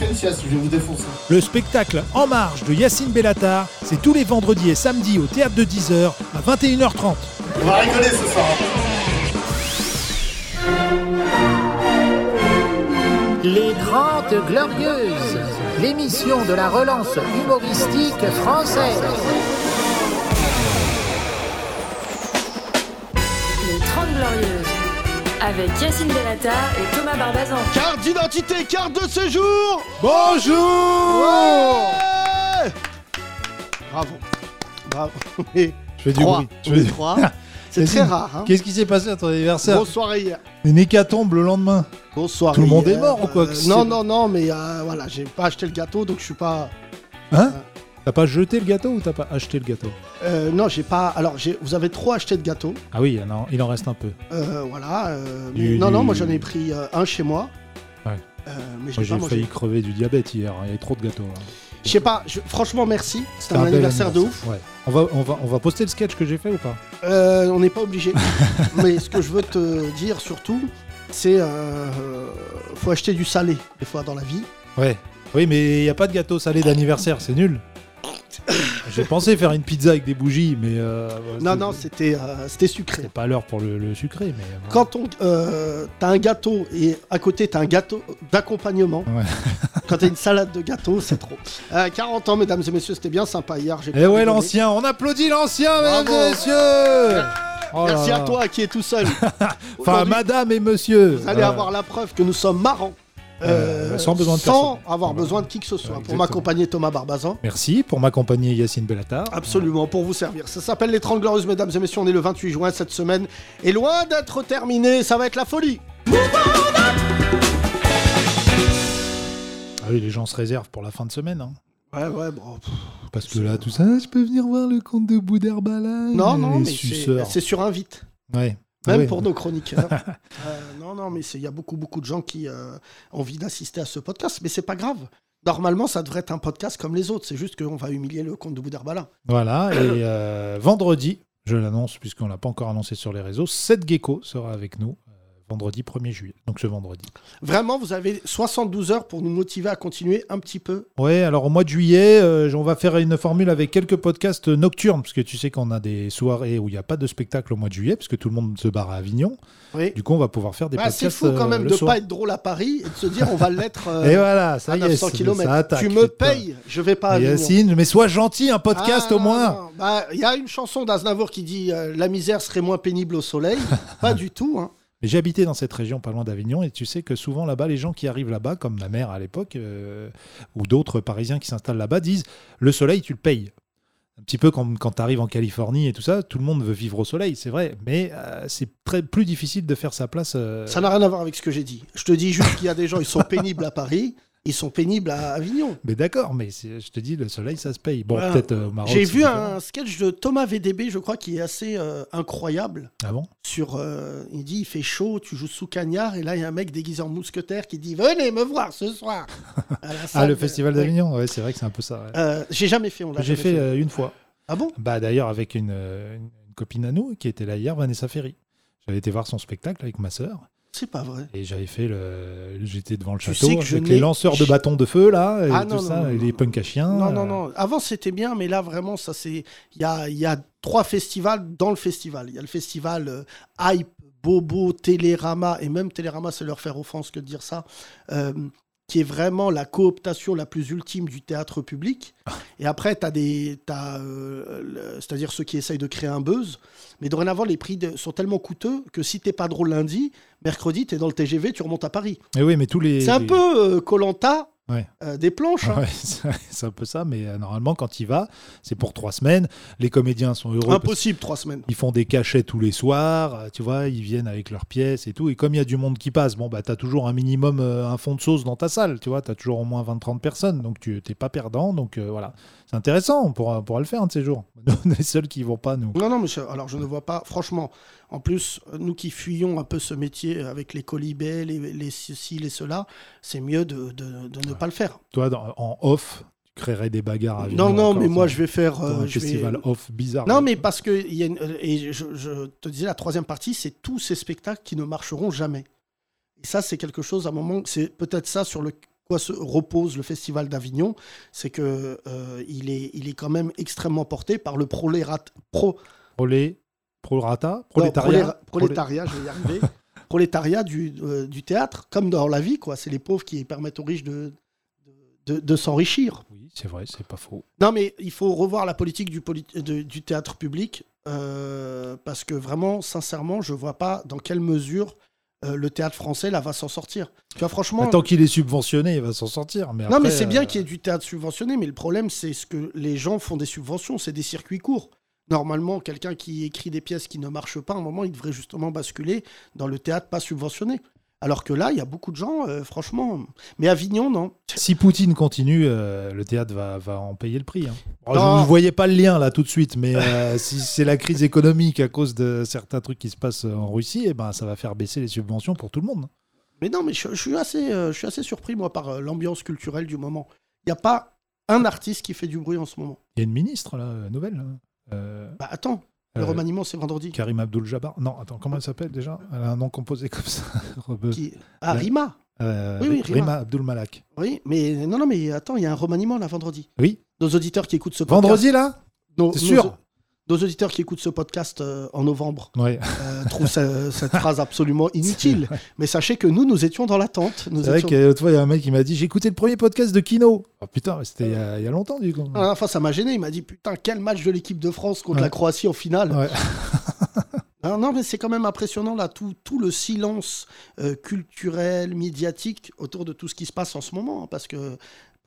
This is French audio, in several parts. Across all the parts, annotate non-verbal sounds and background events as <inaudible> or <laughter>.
fais une sieste, je vais vous défoncer. Le spectacle En Marche de Yacine Bellatar, c'est tous les vendredis et samedis au théâtre de 10h à 21h30. On va rigoler ce soir. Les Grandes Glorieuses, l'émission de la relance humoristique française. Avec Yacine Bellatar et Thomas Barbazan. Carte d'identité, carte de séjour Bonjour Ouais Bravo. Bravo. Et Je fais du bruit. Je fais du- trois. C'est très rare. Hein. Qu'est-ce qui s'est passé à ton anniversaire Grosse soirée hier. Une hécatombe le lendemain. Bonsoir. Tout le monde est mort ou quoi que Non, non, non, mais euh, voilà, j'ai pas acheté le gâteau, donc je suis pas. Hein T'as pas jeté le gâteau ou t'as pas acheté le gâteau Euh, non, j'ai pas. Alors, j'ai- vous avez trop acheté de gâteaux. Ah oui, non, il en reste un peu. Euh, voilà. euh, Du- mais- non, du- non, moi j'en ai pris euh, un chez moi. Ouais. Euh, mais je Moi l'ai pas j'ai mangé. failli crever du diabète hier, il y avait trop de gâteaux. là. Je sais pas, je- franchement, merci. C'était C'était un bel anniversaire de ouf. Ouais. On va, on, va, on va poster le sketch que j'ai fait ou pas Euh, on n'est pas obligé. <laughs> Mais ce que je veux te dire surtout, c'est euh, faut acheter du salé des fois dans la vie. Ouais. Oui, mais il n'y a pas de gâteau salé d'anniversaire, c'est nul. J'ai pensé faire une pizza avec des bougies, mais. euh, Non, non, c'était euh, c'était sucré. C'est pas l'heure pour le, le sucré, mais. euh, Quand on euh, t'as un gâteau et à côté t'as un gâteau d'accompagnement, Ouais. <laughs> quand t'as une salade de gâteau, c'est trop. Euh, 40 ans, mesdames et messieurs, c'était bien sympa hier. j'ai Eh ouais, l'ancien, on applaudit l'ancien, mesdames et messieurs Oh là Merci à là. toi qui es tout seul. <laughs> Enfin, madame et monsieur Vous allez avoir la preuve que nous sommes marrants. Euh, sans besoin de sans personne. avoir Voilà. besoin de qui que ce soit. Pour m'accompagner Thomas Barbazan. Merci pour m'accompagner, Yacine Bellatar. Absolument, pour vous servir. Ça s'appelle Les 30 Glorieuses, mesdames et messieurs. On est le 28 juin cette semaine. Et loin d'être terminé, ça va être la folie. Ah oui, les gens se réservent pour la fin de semaine. hein. Ouais, ouais, bon. Parce que là, tout ça, je peux venir voir le compte de Boudherbala. Non, non, mais c'est sur invite. Ouais. Même pour nos chroniqueurs. <laughs> Euh, non, non, mais il y a beaucoup, beaucoup de gens qui euh, ont envie d'assister à ce podcast. Mais c'est pas grave. Normalement, ça devrait être un podcast comme les autres. C'est juste qu'on va humilier le compte de Boudherbala. Voilà, et euh, vendredi, je l'annonce puisqu'on l'a pas encore annoncé sur les réseaux, Seth Gecko sera avec nous vendredi 1er juillet, donc ce vendredi. Vraiment, vous avez 72 heures pour nous motiver à continuer un petit peu? Ouais, alors au mois de juillet, euh, on va faire une formule avec quelques podcasts nocturnes, parce que tu sais qu'on a des soirées où il n'y a pas de spectacle au mois de juillet, parce que tout le monde se barre à Avignon. Oui. Du coup, on va pouvoir faire des Bah, podcasts. c'est fou quand euh, même de soir. pas être drôle à Paris et de se dire on va l'être euh, <laughs> Et voilà, ça à y est, 900 ça- km. ça attaque, tu me payes, je vais pas à Avignon. Yacine, mais sois gentil, un podcast Ah, au moins. Bah, Il y a une chanson d'Aznavour qui dit euh, La misère serait moins pénible au soleil. <laughs> pas du tout. Hein. Mais j'ai habité dans cette région pas loin d'Avignon et tu sais que souvent là-bas, les gens qui arrivent là-bas, comme ma mère à l'époque, euh, ou d'autres Parisiens qui s'installent là-bas, disent le soleil, tu le payes. Un petit peu comme quand tu arrives en Californie et tout ça, tout le monde veut vivre au soleil, c'est vrai, mais euh, c'est très plus difficile de faire sa place. euh, Ça n'a rien à voir avec ce que j'ai dit. Je te dis juste qu'il y a des gens, ils sont <laughs> pénibles à Paris, ils sont pénibles à Avignon. Mais d'accord, mais je te dis, le soleil, ça se paye. Bon, Voilà. peut-être euh, au Maroc. J'ai vu différent. un sketch de Thomas VDB, je crois, qui est assez euh, incroyable. Ah bon? Sur, euh, il dit il fait chaud, tu joues sous cagnard, et là il y a un mec déguisé en mousquetaire qui dit venez me voir ce soir. <laughs> Ah, le festival d'Avignon, ouais, c'est vrai que c'est un peu ça. ouais. Euh, J'ai jamais fait, on l'a J'ai fait une fois. Ah bon? Bah d'ailleurs avec une copine à nous qui était là hier, Vanessa Ferry. J'avais été voir son spectacle avec ma sœur. C'est pas vrai. Et j'avais fait le. J'étais devant le Tu château je avec les lanceurs de bâtons de feu, là, et Ah, tout non, ça, non, non, et les punks à chiens. Non, non, euh, non. Avant, c'était bien, mais là, vraiment, ça c'est. Il y a, y a trois festivals dans le festival. Il y a le festival euh, Hype, Bobo, Télérama, et même Télérama, c'est leur faire offense que de dire ça, euh, qui est vraiment la cooptation la plus ultime du théâtre public. Et après, tu as des. t'as, euh, C'est-à-dire ceux qui essayent de créer un buzz. Mais dorénavant, les prix de- sont tellement coûteux que si t'es pas drôle lundi, mercredi, tu es dans le TGV, tu remontes à Paris. Et oui, mais tous les. C'est un peu Colanta Ouais. des planches. hein. <laughs> Ouais, c'est un peu ça, mais euh, normalement, quand il va, c'est pour trois semaines. Les comédiens sont heureux. Impossible, trois semaines. Ils font des cachets tous les soirs, euh, tu vois, ils viennent avec leurs pièces et tout. Et comme il y a du monde qui passe, bon, bah, t'as toujours un minimum, euh, un fond de sauce dans ta salle, tu vois, t'as toujours au moins 20-30 personnes, donc tu t'es pas perdant. Donc euh, voilà, c'est intéressant, on pourra, on pourra le faire un de ces jours. <laughs> Nous, on est les seuls qui vont pas, nous. Non, non, monsieur. Alors, je ne vois pas. Franchement, en plus, nous qui fuyons un peu ce métier avec les colibets, les, les ceci, les cela, c'est mieux de, de- de ne pas le faire. Toi, dans- en off, tu créerais des bagarres à Non, non, mais moi, je vais faire. Euh, un je vais- festival off bizarre. Non, mais parce que. y a une- euh, et je, je te disais, la troisième partie, c'est tous ces spectacles qui ne marcheront jamais. Et ça, c'est quelque chose, à un moment, c'est peut-être ça sur le quoi se repose le festival d'Avignon, c'est que euh, il est, il est quand même extrêmement porté par le prolérat, pro, Prolé, prolétariat. prolétariat, je vais y arriver, <laughs> prolétariat du, euh, du théâtre, comme dans la vie, quoi. C'est les pauvres qui permettent aux riches de, de, s'enrichir. Oui, c'est vrai, c'est pas faux. Non, mais il faut revoir la politique du, de- du théâtre public euh, parce que vraiment, sincèrement, je vois pas dans quelle mesure euh, le théâtre français là va s'en sortir. Tu vois, franchement. Tant qu'il est subventionné, il va s'en sortir. Mais non, mais c'est bien qu'il y ait du théâtre subventionné, mais le problème, c'est ce que les gens font des subventions, c'est des circuits courts. Normalement, quelqu'un qui écrit des pièces qui ne marchent pas, à un moment, il devrait justement basculer dans le théâtre pas subventionné. Alors que là, il y a beaucoup de gens, euh, franchement. Mais Avignon, non. Si Poutine continue, euh, le théâtre va, va en payer le prix. hein. Bon, je ne voyais pas le lien là tout de suite, mais euh, <laughs> si c'est la crise économique à cause de certains trucs qui se passent en Russie, eh ben, ça va faire baisser les subventions pour tout le monde. Mais non, mais je, je suis, assez, je suis assez surpris, moi, par l'ambiance culturelle du moment. Il n'y a pas un artiste qui fait du bruit en ce moment. Il y a une ministre là, nouvelle. là. Euh, Bah attends, le euh, remaniement, c'est vendredi. Karim Abdul-Jabbar. Non, attends, comment elle s'appelle déjà? Elle a un nom composé comme ça. <laughs> Qui... Ah. Rima Euh, Oui, oui, Rima. Rima Abdul-Malak. Oui, mais non, non, mais attends, il y a un remaniement là vendredi. Oui. Nos auditeurs qui écoutent ce podcast. Vendredi là? Nos- sûr? Nos auditeurs qui écoutent ce podcast euh, en novembre Ouais. euh, trouvent ce- <laughs> cette phrase absolument inutile. Mais sachez que nous, nous étions dans l'attente. C'est vrai étions- que l'autre fois, il y a un mec qui m'a dit J'ai écouté le premier podcast de Kino. Oh putain, c'était il y a- il y, a longtemps du coup. Dernière fois, ça m'a gêné. Il m'a dit Putain, quel match de l'équipe de France contre Ouais. la Croatie en finale. Ouais. <laughs> Non, non, mais c'est quand même impressionnant là, tout, tout le silence euh, culturel, médiatique autour de tout ce qui se passe en ce moment. hein, parce que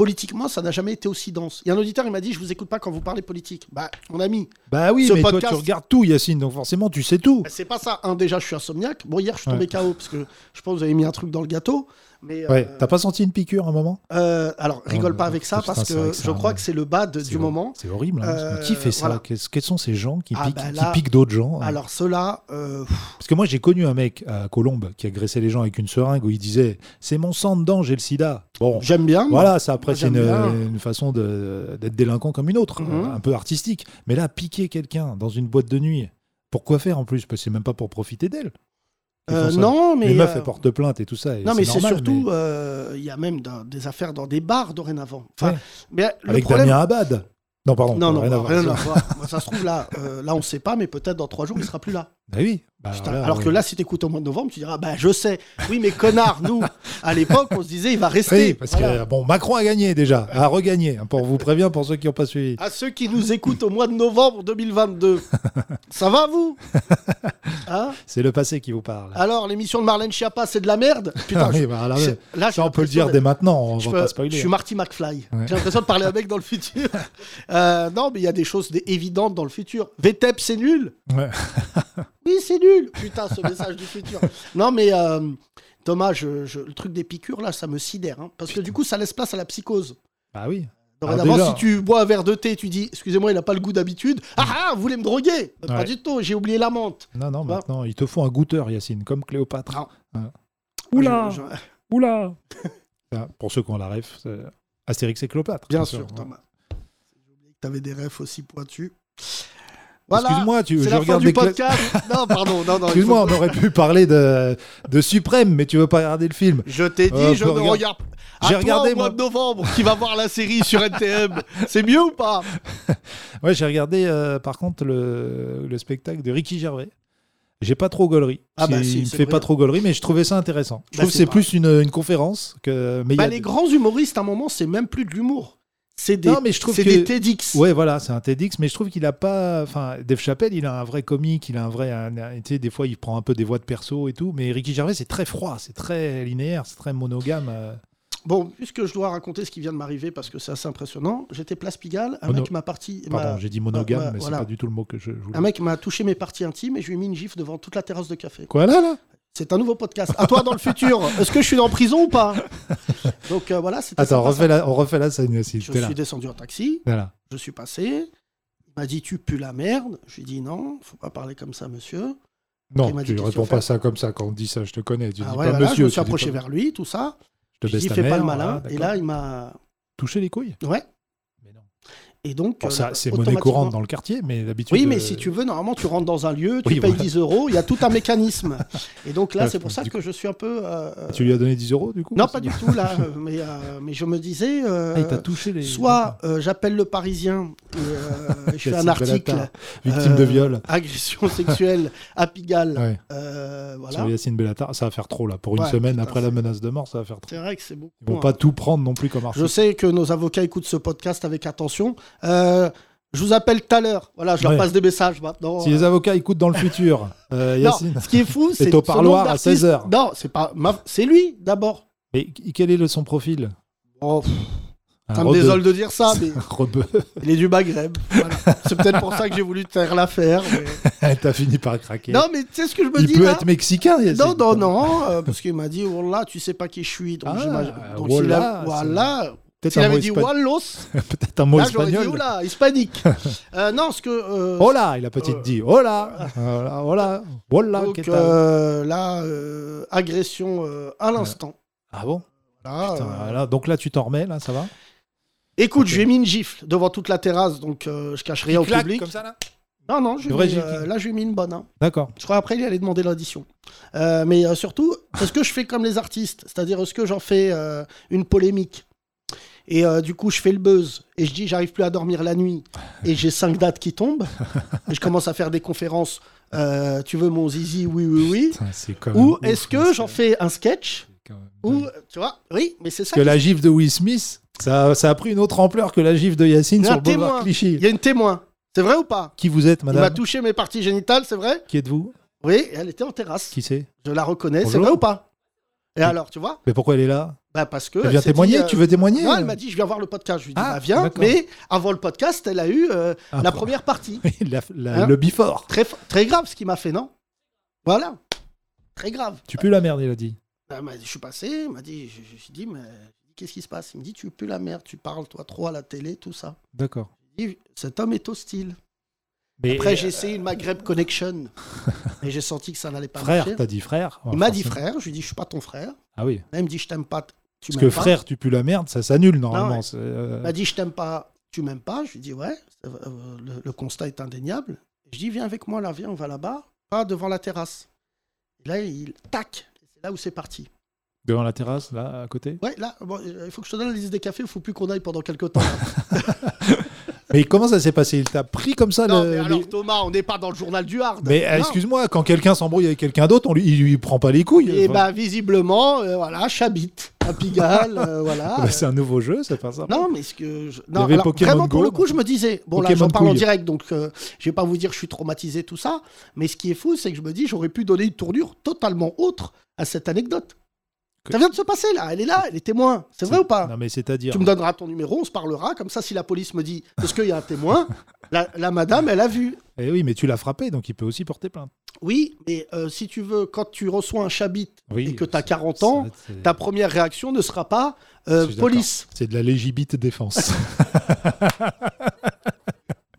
politiquement, ça n'a jamais été aussi dense. Il y a un auditeur, il m'a dit Je vous écoute pas quand vous parlez politique. Bah, mon ami, Bah oui, Ce mais podcast- toi, tu regardes tout, Yacine, donc forcément, tu sais tout. bah, c'est pas ça. Un, déjà, je suis insomniaque. Bon, hier, je suis tombé Ouais. KO parce que je pense que vous avez mis un truc dans le gâteau. Mais, Ouais, euh, t'as pas senti une piqûre à un moment? Euh, alors, rigole Oh, pas avec ça putain, parce que je crois que c'est le bad du moment. C'est horrible. Hein, que Euh, qui fait ça? voilà. Quels sont ces gens qui Ah, piquent, bah qui piquent d'autres gens? Alors, ceux-là, Parce que moi, j'ai connu un mec à Colombes qui agressait les gens avec une seringue où il disait C'est mon sang dedans, j'ai le sida. Bon, j'aime bien. Voilà, ça après c'est une, façon d'être délinquant comme une autre, Mhm. un peu artistique. Mais là, piquer quelqu'un dans une boîte de nuit, pourquoi faire en plus? Parce que c'est même pas pour profiter d'elle. Euh, non, mais. les meufs euh, elles portent plainte et tout ça. et Non, mais c'est surtout, mais- euh, il y a même dans- des affaires dans des bars dorénavant. Enfin, Ouais. mais le avec problème... Damien Abad. Non, pardon. Non, non, rien à voir. rien à voir. Moi, ça se trouve là, euh, là on sait pas, mais peut-être dans trois jours il sera plus là. Bah oui. Bah, Putain, là, alors que là, si t'écoutes au mois de novembre, tu diras, bah je sais. Oui, mais connard, nous, à l'époque, on se disait, il va rester. Oui, parce Voilà. que bon, Macron a gagné déjà, a regagné. hein, Pour vous prévenir pour ceux qui n'ont pas suivi. À ceux qui nous écoutent au mois de novembre 2022, <laughs> ça va vous? Hein? C'est le passé qui vous parle. Alors, l'émission de Marlène Schiappa, c'est de la merde? Putain, Ah oui, je- bah, là, je- Ça, on peut le dire dès maintenant, on Je, va peux- pas spoiler. je suis Marty McFly. Ouais. J'ai l'impression de parler avec dans le futur. Euh, non, mais il y a des choses évidentes dans le futur. VTEP, c'est nul. Ouais. <laughs> Oui, c'est nul. Putain, ce message du futur. Non, mais euh, Thomas, je- je- le truc des piqûres, là, ça me sidère. hein, parce que du coup, ça laisse place à la psychose. Bah oui. Dorénavant, déjà- si tu bois un verre de thé, tu dis Excusez-moi, il n'a pas le goût d'habitude. Ah ah, vous voulez me droguer? Pas Ouais. du tout, j'ai oublié la menthe. Non, non, maintenant, il te faut un goûteur, Yacine, comme Cléopâtre. Ah. Ouais. Oula Oula Oula Ça, Pour ceux qui ont la ref, c'est Astérix et Cléopâtre. Bien sûr, ouais. Thomas. J'ai oublié que tu avais des refs aussi pointus. Voilà. Excuse-moi, tu, je la fin regarde du les cla- podcast. <laughs> non, pardon, non, non. Excuse-moi, faut- on aurait pu parler de, de Suprême, mais tu veux pas regarder le film. Je t'ai dit, Euh, je ne regarde. J'ai regardé, au mois moi. de novembre qui va voir la série sur NTM. <laughs> C'est mieux ou pas? <laughs> Ouais, j'ai regardé euh, par contre le, le spectacle de Ricky Gervais. J'ai pas trop gaulerie. Ah bah Il- si, il me fait pas trop gaulerie, mais je trouvais ça intéressant. Je Bah, trouve que c'est plus une, une conférence que. Mais il y bah, a Les de- grands humoristes, à un moment, c'est même plus de l'humour. C'est des, Non, mais je trouve c'est que- des TEDx. Ouais, voilà, c'est un TEDx, mais je trouve qu'il a pas. Enfin, Dave Chappelle, il a un vrai comique, il a un vrai. un- un- tu sais, des fois, il prend un peu des voix de perso et tout, mais Ricky Gervais, c'est très froid, c'est très linéaire, c'est très monogame. euh. Bon, puisque je dois raconter ce qui vient de m'arriver parce que c'est assez impressionnant, j'étais place Pigalle, un Mono- mec m'a parti. Pardon, m'a- j'ai dit monogame, mais voilà. c'est pas du tout le mot que je, je voulais. Un mec m'a touché mes parties intimes et je lui ai mis une gifle devant toute la terrasse de café. Quoi là, là? C'est un nouveau podcast. À toi dans le <laughs> futur. Est-ce que je suis en prison ou pas? Donc euh, voilà, c'était Attends, sympa, refais la, on refait la scène aussi. Je là. suis descendu en taxi, Voilà. je suis passé. Il m'a dit Tu pues la merde. Je lui ai dit Non, faut pas parler comme ça, monsieur. Non, dit, tu qu'est-ce réponds pas ça comme ça quand on dit ça, je te connais. Tu Ah dis ouais, pas voilà, monsieur. je me suis approché pas- vers lui, tout ça. Je te baisse dis ta Fais pas mère, le malin. voilà, et là, il m'a. Toucher les couilles? Ouais. Et donc, Bon, euh, ça, c'est monnaie courante dans le quartier, mais d'habitude. Oui, mais euh, si tu veux, normalement, tu rentres dans un lieu, tu Oui, payes voilà. 10 euros, il y a tout un mécanisme. <laughs> Et donc là, Ouais, c'est pour ça que je suis un peu. euh, Tu lui as donné 10 euros du coup Non, pas du tout, là. euh, mais, euh, mais je me disais. euh, Ah, il t'a touché les. Soit euh, j'appelle le Parisien et euh, <laughs> je fais un article. Victime de euh, viol. Agression sexuelle <laughs> à Pigalle. Ouais. Euh, voilà. Sur Yacine Bellatar, ça va faire trop là. Pour une Ouais, semaine après la menace de mort, ça va faire trop. C'est vrai que c'est beaucoup. Ils vont hein. pas tout prendre non plus comme Je article. sais que nos avocats écoutent ce podcast avec attention. Euh, je vous appelle tout à l'heure. Voilà, je leur Ouais. passe des messages maintenant. Si les avocats écoutent dans le futur, <laughs> euh, Non, ce qui est fou, <laughs> c'est au parloir à d'artistes- 16 heures. Non, c'est pas. ma- C'est lui d'abord. Mais quel est le, son profil? Oh, pff, ça me désole de dire ça, <laughs> mais il est du Maghreb. Voilà. C'est peut-être pour ça que j'ai voulu taire l'affaire. mais- T'as fini par craquer. Non, mais tu sais ce que je me il dis peut là? être mexicain, Yacine. Non, non, non, euh, parce qu'il m'a dit, oh là, tu sais pas qui je suis. Donc, Ah, donc oh a- voilà. Peut-être S'il avait dit. Wallos, <laughs> Peut-être un mot là dit, espagnol. oh là, hispanique. <laughs> Euh, non, ce que. euh, là, il a petite Euh, dit. Là. Là. Là. Oh là. donc, euh, là, euh, agression euh, à l'instant. Ah bon? Là, Putain, voilà. Donc là, tu t'en remets, là, ça va? Écoute, Ok. je lui ai mis une gifle devant toute la terrasse, donc je cache rien au public. comme ça, là? Non, non, je mis, euh, là, je lui ai mis une bonne. hein. D'accord. Je crois après, il allait demander l'audition. Euh, mais euh, surtout, est-ce que je fais comme les artistes C'est-à-dire, est-ce que j'en fais une polémique? Et euh, du coup, je fais le buzz et je dis, j'arrive plus à dormir la nuit et j'ai cinq dates qui tombent. <laughs> et je commence à faire des conférences. euh, tu veux mon zizi Oui, oui, oui. Putain, c'est quand Ou est-ce que j'en fais un sketch Ou, dingue. tu vois Oui, mais c'est ça. que qui- la gifle de Will Smith, ça, ça a pris une autre ampleur que la gifle de Yacine sur boulevard. Clichy. Il y a une témoin. C'est vrai ou pas Qui vous êtes, Il m'a madame touché mes parties génitales, c'est vrai Qui êtes-vous Oui, elle était en terrasse. Qui c'est Je la reconnais, c'est vrai ou pas Et alors, tu vois Mais pourquoi elle est là Bah parce que. Elle vient témoigner dit, euh, Tu veux témoigner Non, elle m'a dit, je viens voir le podcast. Je lui ai dit, Ah, bah, viens. Mais avant le podcast, elle a eu euh, Ah, la première partie. <laughs> la, la- Hein Le bifort. Très, très grave ce qu'il m'a fait, non? Voilà. Très grave. Tu pues la merde, il a dit. Dit, je suis passé, elle m'a dit, je, je, je dis, mais qu'est-ce qui se passe? Il me dit, tu pues la merde, tu parles, toi, trop à la télé, tout ça. D'accord. Cet homme est hostile. Mais Après, j'ai essayé une Maghreb Connection. et j'ai senti que ça n'allait pas frère, marcher. t'as dit frère Il m'a dit frère, je lui ai dit, je suis pas ton frère. Ah oui. Là, il me dit, je t'aime pas, tu Parce m'aimes que pas. frère, tu pues la merde, ça s'annule normalement. ouais. euh, Il m'a dit, je t'aime pas, tu m'aimes pas. Je lui ai dit, ouais, euh, le, le constat est indéniable. Je dis, viens avec moi là, viens, on va là-bas, pas devant la terrasse. Et là, il tac, c'est là où c'est parti. Devant la terrasse, là, à côté? Ouais, là, bon, euh, il faut que je te donne la liste des cafés, il faut plus qu'on aille pendant quelques temps. <laughs> Mais comment ça s'est passé? Il t'a pris comme ça non, le- mais les- alors Thomas, on n'est pas dans le journal du hard. Mais euh, excuse-moi, quand quelqu'un s'embrouille avec quelqu'un d'autre, on lui, il lui prend pas les couilles. Et Enfin, bah, visiblement, euh, voilà, Chabit, à Pigalle, euh, <laughs> voilà. bah, c'est un nouveau jeu, c'est pas ça. Non, mais ce que. Je... Non, alors, vraiment, pour le coup, je me disais. Bon, là, j'en parle en direct, donc euh, je vais pas vous dire que je suis traumatisé, tout ça. Mais ce qui est fou, c'est que je me dis, j'aurais pu donner une tournure totalement autre à cette anecdote. Ça vient de se passer, là. Elle est là, elle est témoin. C'est vrai ou pas? Non, mais c'est-à-dire. Tu me donneras ton numéro, on se parlera. Comme ça, si la police me dit, est-ce qu'il y a un témoin la, la madame, elle a vu. Eh oui, mais tu l'as frappé, donc il peut aussi porter plainte. Oui, mais euh, si tu veux, quand tu reçois un chabit Oui, et que tu as c'est- 40 ans, ta première réaction ne sera pas euh, police. C'est de la légibite défense. <laughs>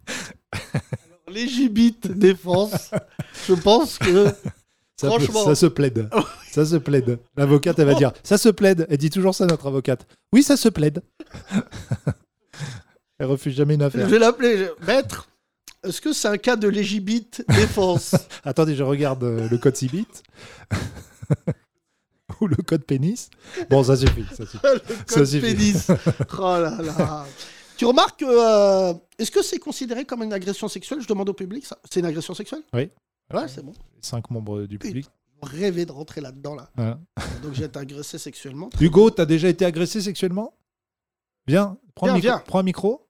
<laughs> Légibite défense. je pense que. Ça, peut- Franchement. ça se plaide. <laughs> Ça se plaide. L'avocate, elle va dire Ça se plaide. Elle dit toujours ça, notre avocate. Oui, ça se plaide. <laughs> elle refuse jamais une Je affaire. vais l'appeler. je- Maître, est-ce que c'est un cas de légibite défense? <laughs> Attendez, je regarde euh, le code Cibit. Ou le code pénis. Bon, ça suffit. Ça suffit. Le Ça code suffit. pénis. Oh là là. Tu remarques que. euh, Est-ce que c'est considéré comme une agression sexuelle? Je demande au public ça. C'est une agression sexuelle? Oui. Ouais, c'est bon. Cinq membres du public. Rêvais de rentrer là-dedans, là. Voilà. <laughs> Donc j'ai été agressé sexuellement. <laughs> Hugo, t'as déjà été agressé sexuellement? Viens, prends, Viens, le micro. viens. prends un micro.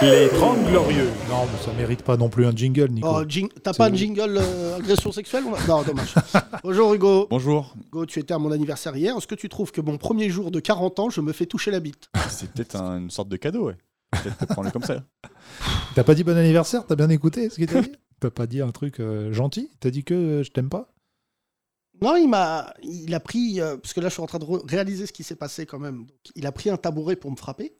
Les 30 Glorieux. Non, mais ça mérite pas non plus un jingle, Nico. Oh, jing- T'as pas un jingle euh, agression sexuelle Non, dommage. <laughs> Bonjour Hugo. Bonjour. Hugo, tu étais à mon anniversaire hier. Est-ce que tu trouves que mon premier jour de 40 ans, je me fais toucher la bite? C'est peut-être un- une sorte de cadeau, ouais. Peut-être prendre-le comme ça. T'as pas dit bon anniversaire? T'as bien écouté ce qu'il t'a dit? T'as pas dit un truc euh, gentil? T'as dit que euh, je t'aime pas? Non, il m'a, il a pris, euh, parce que là je suis en train de réaliser ce qui s'est passé quand même. Donc, il a pris un tabouret pour me frapper.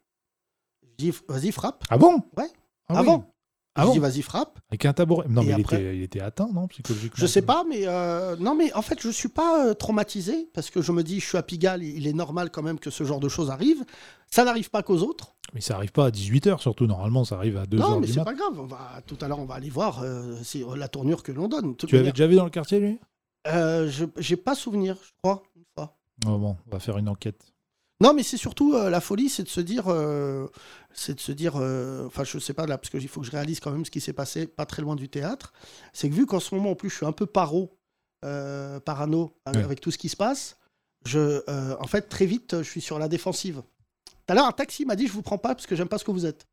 Je dis, vas-y, frappe. Ah bon? Ouais. Ah oui. Avant. Ah je bon? dis, vas-y, frappe. Avec un tabouret? Non, Et mais il, après était, il était atteint, non, psychologiquement? Je sais pas, mais euh, non, mais en fait, je suis pas euh, traumatisé parce que je me dis, je suis à Pigalle, il est normal quand même que ce genre de choses arrive. Ça n'arrive pas qu'aux autres. Mais ça arrive pas à 18h, surtout. Normalement, ça arrive à 2h Non, mais c'est pas grave. On va, tout à l'heure, on va aller voir euh, c'est la tournure que l'on donne. Tu avais manière, déjà vu dans le quartier, lui? Euh, je j'ai pas souvenir, je crois, fois. Oh bon, on va faire une enquête. Non, mais c'est surtout euh, la folie, c'est de se dire, euh, c'est de se dire, euh, enfin, je sais pas là, parce qu'il faut que je réalise quand même ce qui s'est passé pas très loin du théâtre. C'est que vu qu'en ce moment, en plus, je suis un peu paro, euh, parano avec, Ouais. tout ce qui se passe, je, euh, en fait, très vite, je suis sur la défensive. Tout à l'heure, un taxi m'a dit, je vous prends pas parce que j'aime pas ce que vous êtes.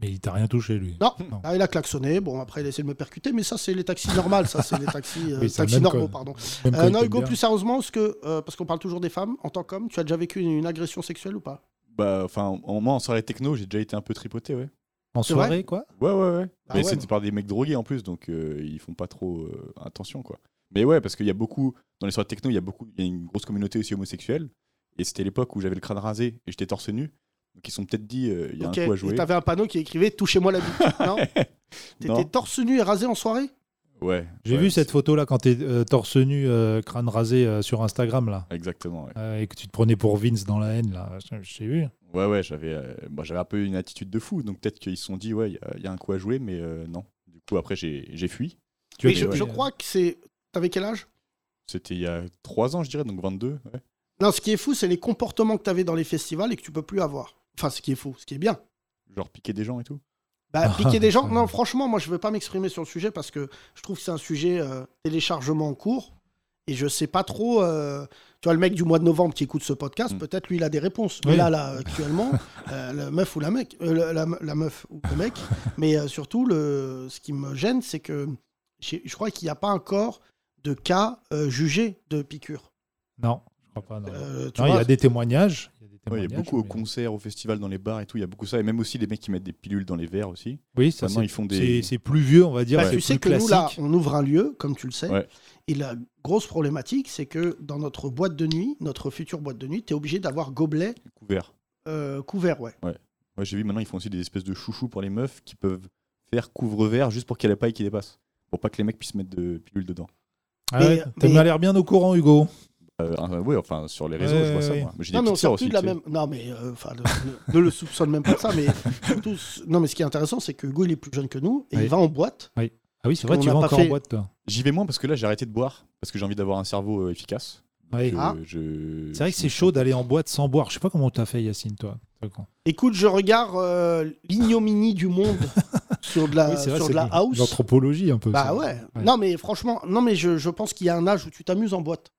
Mais il t'a rien touché, lui. Non. Non. Ah, il a klaxonné. Bon, après, il a essayé de me percuter, mais ça, c'est les taxis normaux. Ça, c'est les taxis, <laughs> euh, Oui, c'est le taxis même normaux, code. pardon. Même Euh, non, Hugo, bien. plus sérieusement, est-ce que, euh, parce qu'on parle toujours des femmes, en tant qu'homme, tu as déjà vécu une, une agression sexuelle ou pas? Bah, enfin, en, moi, en soirée techno, j'ai déjà été un peu tripoté, ouais. En c'est vrai? soirée, quoi? Ouais, ouais, ouais. Ah mais ouais, c'était par des mecs drogués en plus, donc euh, ils font pas trop euh, attention, quoi. Mais ouais, parce qu'il y a beaucoup, dans les soirées techno, il y a beaucoup, il y a une grosse communauté aussi homosexuelle. Et c'était l'époque où j'avais le crâne rasé et j'étais torse nu. Donc ils se sont peut-être dit, euh, il y a un coup à Et jouer. t'avais un panneau qui écrivait Touchez-moi la bite. <laughs> non T'étais torse nu et rasé en soirée Ouais. J'ai ouais, vu c'est- cette photo-là quand t'es euh, torse nu, euh, crâne rasé euh, sur Instagram, là. Exactement, ouais. Euh, et que tu te prenais pour Vince dans la haine, là. J'ai vu. Ouais, ouais, j'avais euh, bah, j'avais un peu une attitude de fou. Donc peut-être qu'ils se sont dit, ouais, il y a- il y, a un coup à jouer, mais euh, non. Du coup, après, j'ai j'ai fui. Tu Mais je, je crois que c'est. T'avais quel âge? C'était il y a 3 ans, je dirais, donc 22. Ouais. Non, ce qui est fou, c'est les comportements que t'avais dans les festivals et que tu peux plus avoir. Enfin, ce qui est fou, ce qui est bien. Genre piquer des gens et tout? Bah, Ah, piquer <laughs> des gens. Non, franchement, moi, je veux pas m'exprimer sur le sujet parce que je trouve que c'est un sujet euh, téléchargement en cours. Et je sais pas trop. euh, Tu vois, le mec du mois de novembre qui écoute ce podcast, Mm. peut-être lui, il a des réponses. Oui. Mais là, là, actuellement, euh, la meuf ou la mec. euh, la, la- la meuf ou le mec. Mais euh, surtout, le, ce qui me gêne, c'est que je crois qu'il n'y a pas encore de cas euh, jugés de piqûre. Non, crois pas. Non, Euh, Non, il y a des témoignages. Il y a il y beaucoup au concert, au festival, dans les bars et tout. Il y a beaucoup ça. Et même aussi les mecs qui mettent des pilules dans les verres aussi. Oui, ça, c'est ils font des- c'est- plus vieux, on va dire. Bah, tu sais que nous, là, on ouvre un lieu, comme tu le sais. Ouais. Et la grosse problématique, c'est que dans notre boîte de nuit, notre future boîte de nuit, tu es obligé d'avoir gobelet Couverts. euh, couvert, ouais. Ouais, j'ai vu maintenant, ils font aussi des espèces de chouchous pour les meufs qui peuvent faire couvre-verre juste pour qu'il y ait la paille qui dépasse. Pour pas que les mecs puissent mettre de pilules dedans. Ah ouais, T'as mais- l'air bien au courant, Hugo. Euh, euh, ouais, enfin, sur les réseaux, Ouais, je vois ça. moi. J'ai des Non, mais on petites sœurs sort aussi. plus de la tu sais. même. Non, mais euh, enfin, ne, ne le soupçonne même pas de ça. Mais <laughs> surtout, non, mais ce qui est intéressant, c'est que Hugo, il est plus jeune que nous et Oui. il va en boîte. Ah oui, c'est vrai, tu vas pas encore fait- en boîte, toi. J'y vais moins parce que là, j'ai arrêté de boire parce que j'ai envie d'avoir un cerveau euh, efficace. Ouais. Ah. je- C'est vrai que c'est chaud d'aller en boîte sans boire. Je sais pas comment t'as fait, Yacine, toi. Écoute, je regarde euh, l'ignominie du monde <laughs> sur de la, Oui, c'est vrai, sur de la house. L'anthropologie, un peu. Bah ça. ouais. Ouais. Non, mais franchement, non, mais je, je pense qu'il y a un âge où tu t'amuses en boîte.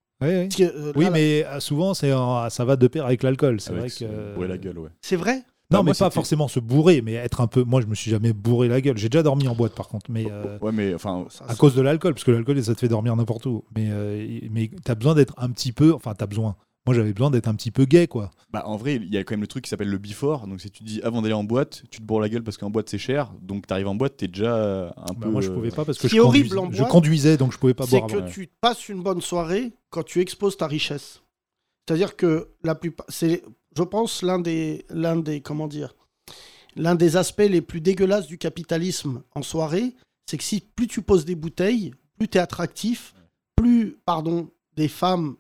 Que, euh, Oui, là, là, mais euh, souvent, c'est en- ça va de pair avec l'alcool. C'est avec vrai se que. bourrer la gueule, ouais. C'est vrai? Non, mais pas forcément se bourrer, mais être un peu. Moi, je me suis jamais bourré la gueule. J'ai déjà dormi en boîte, par contre, mais euh, Ouais, mais enfin, Ça, à cause de l'alcool, parce que l'alcool, ça te fait dormir n'importe où. Mais, euh, mais t'as besoin d'être un petit peu. Enfin, t'as besoin. Moi, j'avais besoin d'être un petit peu gay, quoi. bah, en vrai, il y a quand même le truc qui s'appelle le before. Donc, si tu dis avant d'aller en boîte, tu te bourres la gueule parce qu'en boîte c'est cher. Donc, t'arrives en boîte, t'es déjà un Bah, peu. moi, je euh, pouvais pas parce Ce que je, horrible conduisais- en je boîte, conduisais, donc je pouvais pas c'est boire que avant. tu passes une bonne soirée quand tu exposes ta richesse. C'est-à-dire que la plupart, c'est, je pense, l'un des, l'un des, comment dire, l'un des aspects les plus dégueulasses du capitalisme en soirée, c'est que si plus tu poses des bouteilles, plus tu es attractif, plus, pardon, des femmes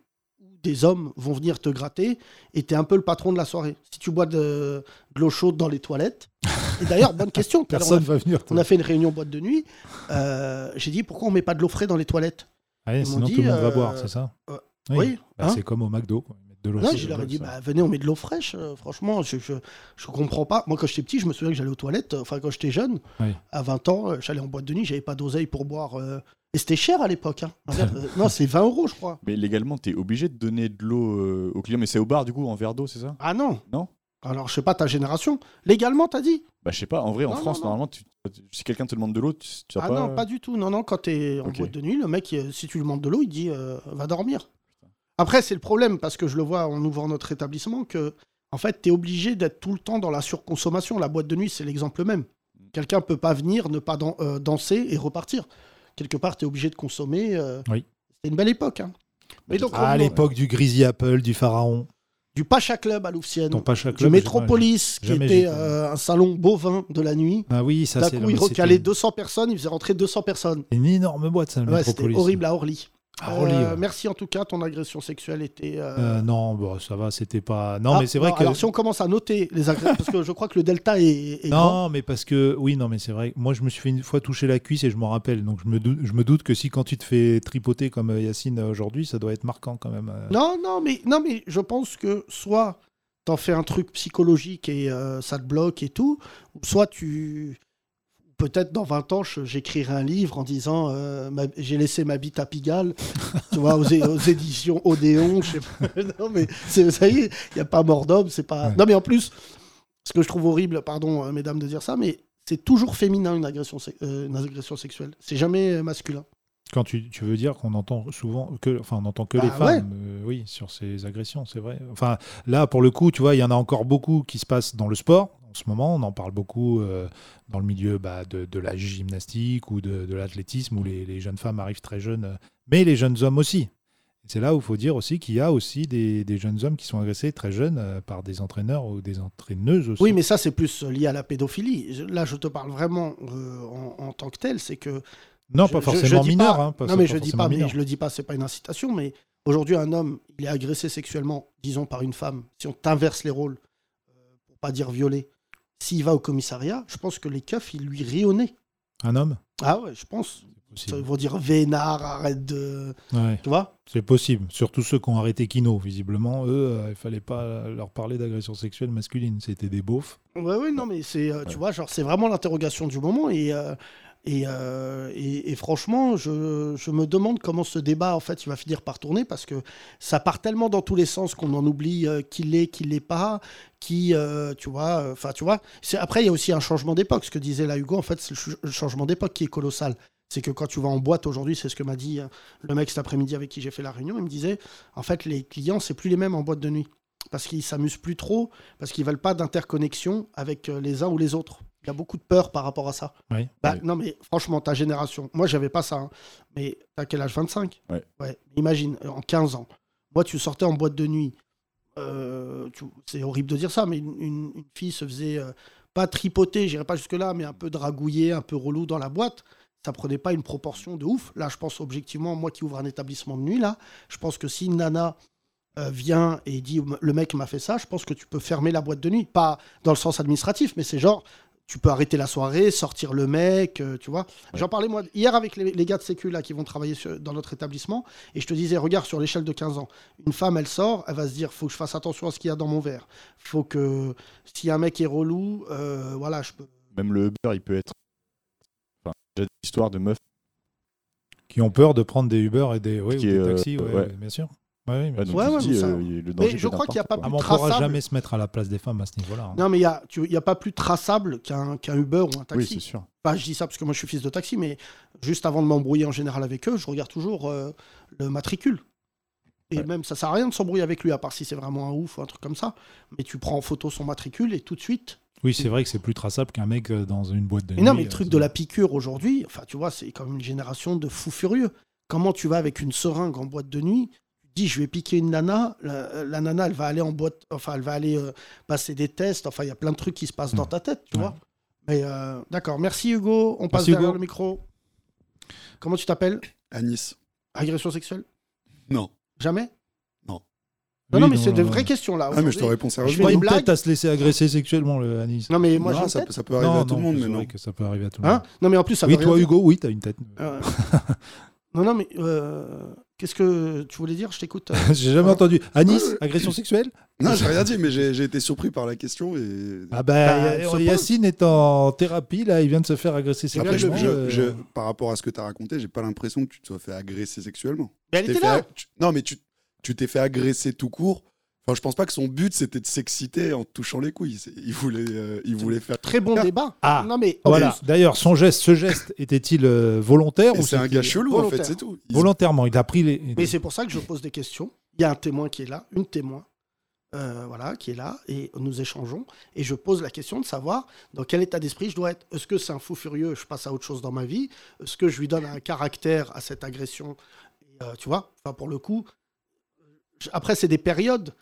des hommes vont venir te gratter et tu es un peu le patron de la soirée. Si tu bois de, de l'eau chaude dans les toilettes, <laughs> et d'ailleurs, bonne question, à l'heure, on a Personne va venir. on a fait une réunion boîte de nuit. euh, j'ai dit pourquoi on met pas de l'eau fraîche dans les toilettes? M'ont sinon, dit, tout le monde va euh, boire, c'est ça? euh, Oui. Oui. Bah, hein c'est comme au McDo. De l'eau non, je le leur ai dit bah, venez, on met de l'eau fraîche. euh, franchement, je, je, je comprends pas. Moi, quand j'étais petit, je me souviens que j'allais aux toilettes. Enfin, quand j'étais jeune, Oui. à 20 ans, j'allais en boîte de nuit. J'avais pas d'oseille pour boire. euh, Et c'était cher à l'époque. hein. Euh, <laughs> non, c'est 20 euros, je crois. Mais légalement, t'es obligé de donner de l'eau euh, aux clients. Mais c'est au bar, du coup, en verre d'eau, c'est ça? Ah non. Non? Alors, je sais pas ta génération. Légalement, t'as dit? Bah, je sais pas. En vrai, en Non, France, non, normalement, tu- si quelqu'un te demande de l'eau, tu, tu vas Ah pas. non, pas du tout. Non, non, quand t'es en Ok. boîte de nuit, le mec, euh, si tu lui demandes de l'eau, il dit euh, va dormir. Après, c'est le problème, parce que je le vois en ouvrant notre établissement, que en fait, t'es obligé d'être tout le temps dans la surconsommation. La boîte de nuit, c'est l'exemple même. Quelqu'un peut pas venir, ne pas dan- euh, danser et repartir. Quelque part, t'es obligé de consommer. euh, Oui. C'est une belle époque. hein. Mais donc, Ah, à l'époque du Greasy Apple, du Pharaon. du Pacha Club à Louvciennes, Ton Pacha du Métropolis, qui était euh, un salon bovin de la nuit. Ah oui, ça D'un c'est coup, mais il c'était recalait 200 personnes, il faisait rentrer 200 personnes. une énorme boîte, ça, le Ouais, c'était Métropolis. horrible à Orly. Ah, Euh. Merci en tout cas, ton agression sexuelle était. euh, Euh, non, bon, ça va, c'était pas. Non, ah, mais c'est vrai non, que. Alors si on commence à noter les agressions, <laughs> parce que je crois que le delta est, est Non, grand. mais parce que oui, non, mais c'est vrai. Moi, je me suis fait une fois toucher la cuisse et je m'en rappelle. Donc, je me, doute, je me doute que si quand tu te fais tripoter comme Yacine aujourd'hui, ça doit être marquant quand même. Non, non, mais non, mais je pense que soit t'en fais un truc psychologique et ça te bloque et tout, ou soit tu peut-être dans 20 ans, j'écrirai un livre en disant euh, j'ai laissé ma bite à Pigalle, tu vois, aux, <laughs> éditions Odéon, je sais pas. <laughs> non, mais ça y est, il n'y a pas mort d'homme, c'est pas. Ouais. Non, mais en plus, ce que je trouve horrible, pardon, euh, mesdames, de dire ça, mais c'est toujours féminin une agression, euh, une agression sexuelle. C'est jamais euh, masculin. Quand tu, tu veux dire qu'on entend souvent que, enfin, on entend que Bah les ouais. femmes, euh, oui, sur ces agressions, c'est vrai. Enfin, là, pour le coup, tu vois, il y en a encore beaucoup qui se passent dans le sport. En ce moment, on en parle beaucoup euh, dans le milieu bah, de, de la gymnastique ou de, de l'athlétisme, où les, les jeunes femmes arrivent très jeunes, euh, mais les jeunes hommes aussi. C'est là où il faut dire aussi qu'il y a aussi des, des jeunes hommes qui sont agressés très jeunes euh, par des entraîneurs ou des entraîneuses aussi. Oui, mais ça, c'est plus lié à la pédophilie. Là, je te parle vraiment euh, en, en tant que tel, c'est que non, Je- pas forcément mineur. hein, non, mais pas je dis pas, mais je le dis pas, c'est pas une incitation, mais aujourd'hui, un homme, il est agressé sexuellement, disons par une femme. Si on t'inverse les rôles, euh, pour pas dire violé, s'il va au commissariat, je pense que les keufs, ils lui nez. Un homme? Ah ouais, je pense. Ils vont dire vénard, arrête de. Ouais. Tu vois? C'est possible. Surtout ceux qui ont arrêté Kino, visiblement. Eux, euh, il fallait pas leur parler d'agression sexuelle masculine. C'était des beaufs. Ouais, ouais, non, mais c'est, euh, tu vois, genre, c'est vraiment l'interrogation du moment. Et, euh, et, euh, et, franchement, je, me demande comment ce débat, en fait, va finir par tourner parce que ça part tellement dans tous les sens qu'on en oublie euh, qui l'est, qui l'est pas, qui, euh, tu vois, enfin, tu vois. Après, il y a aussi un changement d'époque. Ce que disait là Hugo, en fait, c'est le, le changement d'époque qui est colossal. C'est que quand tu vas en boîte aujourd'hui, c'est ce que m'a dit euh, le mec cet après-midi avec qui j'ai fait la réunion, il me disait, en fait, les clients, c'est plus les mêmes en boîte de nuit. Parce qu'ils s'amusent plus trop, parce qu'ils veulent pas d'interconnexion avec euh, les uns ou les autres. Il y a beaucoup de peur par rapport à ça. Oui. Bah. Non, mais franchement, ta génération, moi, j'avais pas ça. hein. Mais t'as quel âge 25 Ouais. Imagine, euh, en 15 ans. Moi, tu sortais en boîte de nuit. euh, c'est horrible de dire ça, mais une, une- une fille se faisait euh, pas tripoter, j'irai pas jusque-là, mais un peu dragouiller, un peu relou dans la boîte. Ça prenait pas une proportion de ouf. Là, je pense objectivement, moi qui ouvre un établissement de nuit, là, je pense que si une nana euh, vient et dit le mec m'a fait ça, je pense que tu peux fermer la boîte de nuit. Pas dans le sens administratif, mais c'est genre tu peux arrêter la soirée, sortir le mec, euh, tu vois. J'en parlais moi hier avec les, les gars de Sécu là qui vont travailler sur- dans notre établissement et je te disais regarde sur l'échelle de 15 ans, une femme elle sort, elle va se dire faut que je fasse attention à ce qu'il y a dans mon verre. Faut que si un mec est relou, euh, voilà, je peux Même le Uber, il peut être. Enfin, j'ai des histoires de meufs. Qui ont peur de prendre des Uber et des, ouais, ou des euh, taxis, ouais. bien sûr. Ouais, oui, bien Ouais, Ouais, mais dis, ça- euh, le je crois qu'il y a pas quoi. Ah, plus mais on ne pourra traçable. jamais se mettre à la place des femmes à ce niveau-là. hein. Non mais il y a tu- a pas plus traçable qu'un qu'un Uber ou un Oui, taxi. c'est sûr. Enfin, je dis ça parce que moi je suis fils de taxi, mais juste avant de m'embrouiller en général avec eux, je regarde toujours euh, le matricule. Et Ouais. même ça sert à rien de s'embrouiller avec lui, à part si c'est vraiment un ouf ou un truc comme ça. Mais tu prends en photo son matricule et tout de suite. Oui, c'est vrai que c'est plus traçable qu'un mec euh, dans une boîte de Mais nuit. non, mais le truc de la piqûre aujourd'hui, enfin tu vois, c'est comme une génération de fous furieux. Comment tu vas avec une seringue en boîte de nuit dis je vais piquer une nana, la, la nana elle va aller en boîte, enfin elle va aller euh, passer des tests, enfin il y a plein de trucs qui se passent dans Mm. ta tête, tu Ouais. vois. Mais euh, d'accord, merci Hugo, on passe derrière Hugo. le micro. Comment tu t'appelles? Nice. Agression sexuelle? Non. Jamais? Non. Non, non, mais c'est de non, vraies questions là. Ah, mais je te réponds Je sérieusement. blagues. tête à se laisser agresser sexuellement, le Anis. Non, mais moi Non, ça, tête. peut- ça peut arriver à tout le monde, mais non. que ça peut arriver à tout le monde. Hein non, mais en plus ça oui, toi. Hugo, oui, t'as une tête. Euh, non, non, mais euh, qu'est-ce que tu voulais dire? Je t'écoute. euh. <laughs> J'ai jamais entendu. Anis, Ouais. agression sexuelle? Non, j'ai rien dit, mais j'ai été surpris par la question et. Ah Bah, bah, se pose. Yacine est en thérapie, là, il vient de se faire agresser Après, je- sexuellement. je- euh, je- par rapport à ce que tu as raconté, j'ai pas l'impression que tu te sois fait agresser sexuellement. Mais elle était là. tu- Non, mais tu tu t'es fait agresser tout court. Enfin, je pense pas que son but c'était de s'exciter en touchant les couilles. Il voulait, euh, il voulait faire. Très bon débat. Ah, non, mais Voilà. D'ailleurs, son geste, ce geste <laughs> était-il euh, volontaire Et ou c'est un gars chelou en volontaire. fait, c'est tout. Il- Volontairement, il a pris les. Mais c'est pour ça que je pose des questions. Il y a un témoin qui est là, une témoin, euh, voilà, qui est là, et nous échangeons. Et je pose la question de savoir dans quel état d'esprit je dois être. Est-ce que c'est un fou furieux, je passe à autre chose dans ma vie? Est-ce que je lui donne un caractère à cette agression? Et, euh, Tu vois, enfin, pour le coup, après, c'est des périodes,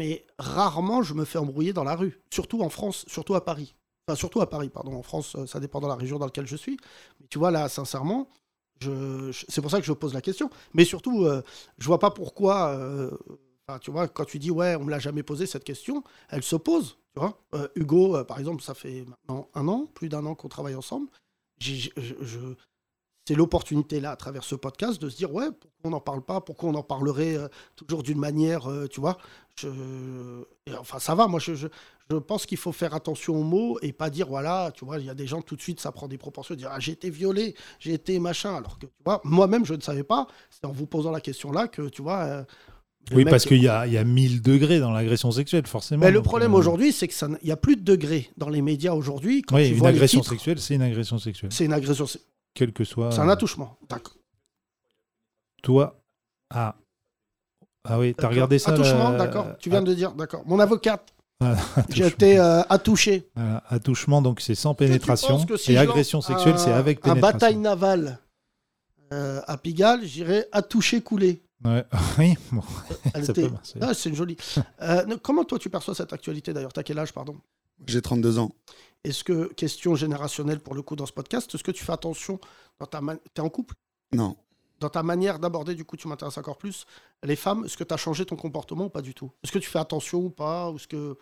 mais rarement je me fais embrouiller dans la rue, surtout en France, surtout à Paris. Enfin, surtout à Paris, pardon. En France, euh, ça dépend dans la région dans laquelle je suis. Mais tu vois, là, sincèrement, c'est pour ça que je pose la question. Mais surtout, euh, je vois pas pourquoi. euh, tu vois, quand tu dis ouais, on me l'a jamais posé cette question, elle se pose. Tu vois, Euh, Hugo, par exemple, ça fait maintenant un an, plus d'un an qu'on travaille ensemble. Je- c'est l'opportunité là, à travers ce podcast, de se dire ouais, pourquoi on n'en parle pas, pourquoi on en parlerait euh, toujours d'une manière, euh, tu vois? Je... et enfin, ça va. Moi, je, je, je pense qu'il faut faire attention aux mots et pas dire voilà, tu vois, il y a des gens tout de suite, ça prend des proportions, dire ah, j'ai été violé, j'ai été machin, alors que tu vois, moi-même je ne savais pas. C'est en vous posant la question là que tu vois. euh, Oui, parce qu'il y a, il y a 1000 degrés dans l'agression sexuelle, forcément. Mais le problème euh, aujourd'hui, c'est que ça, n- il y a plus de degrés dans les médias aujourd'hui. Quand Oui, tu une vois les agression sexuelle, c'est une agression sexuelle. c'est une agression, Quel que soit. c'est un euh, attouchement. D'accord. Toi. Ah. Ah oui, t'as regardé ça Attouchement, d'accord. Tu euh, viens de dire, d'accord. Mon avocate, Ah, <laughs> j'ai attouchement. été euh, attouché. Voilà, attouchement, donc c'est sans pénétration. penses que si et agression sexuelle, un- c'est avec Un pénétration. bataille navale euh, à Pigalle, j'irais attoucher couler. Ouais. <laughs> Oui, bon, <laughs> était-. Ah, c'est une jolie. Euh, comment toi tu perçois cette actualité d'ailleurs? T'as quel âge, pardon? J'ai 32 ans. Est-ce que, question générationnelle pour le coup dans ce podcast, est-ce que tu fais attention dans ta man- T'es en couple? Non. Dans ta manière d'aborder, du coup, tu m'intéresses encore plus. Les femmes, est-ce que tu as changé ton comportement ou pas du tout? Est-ce que tu fais attention ou pas ou est-ce que...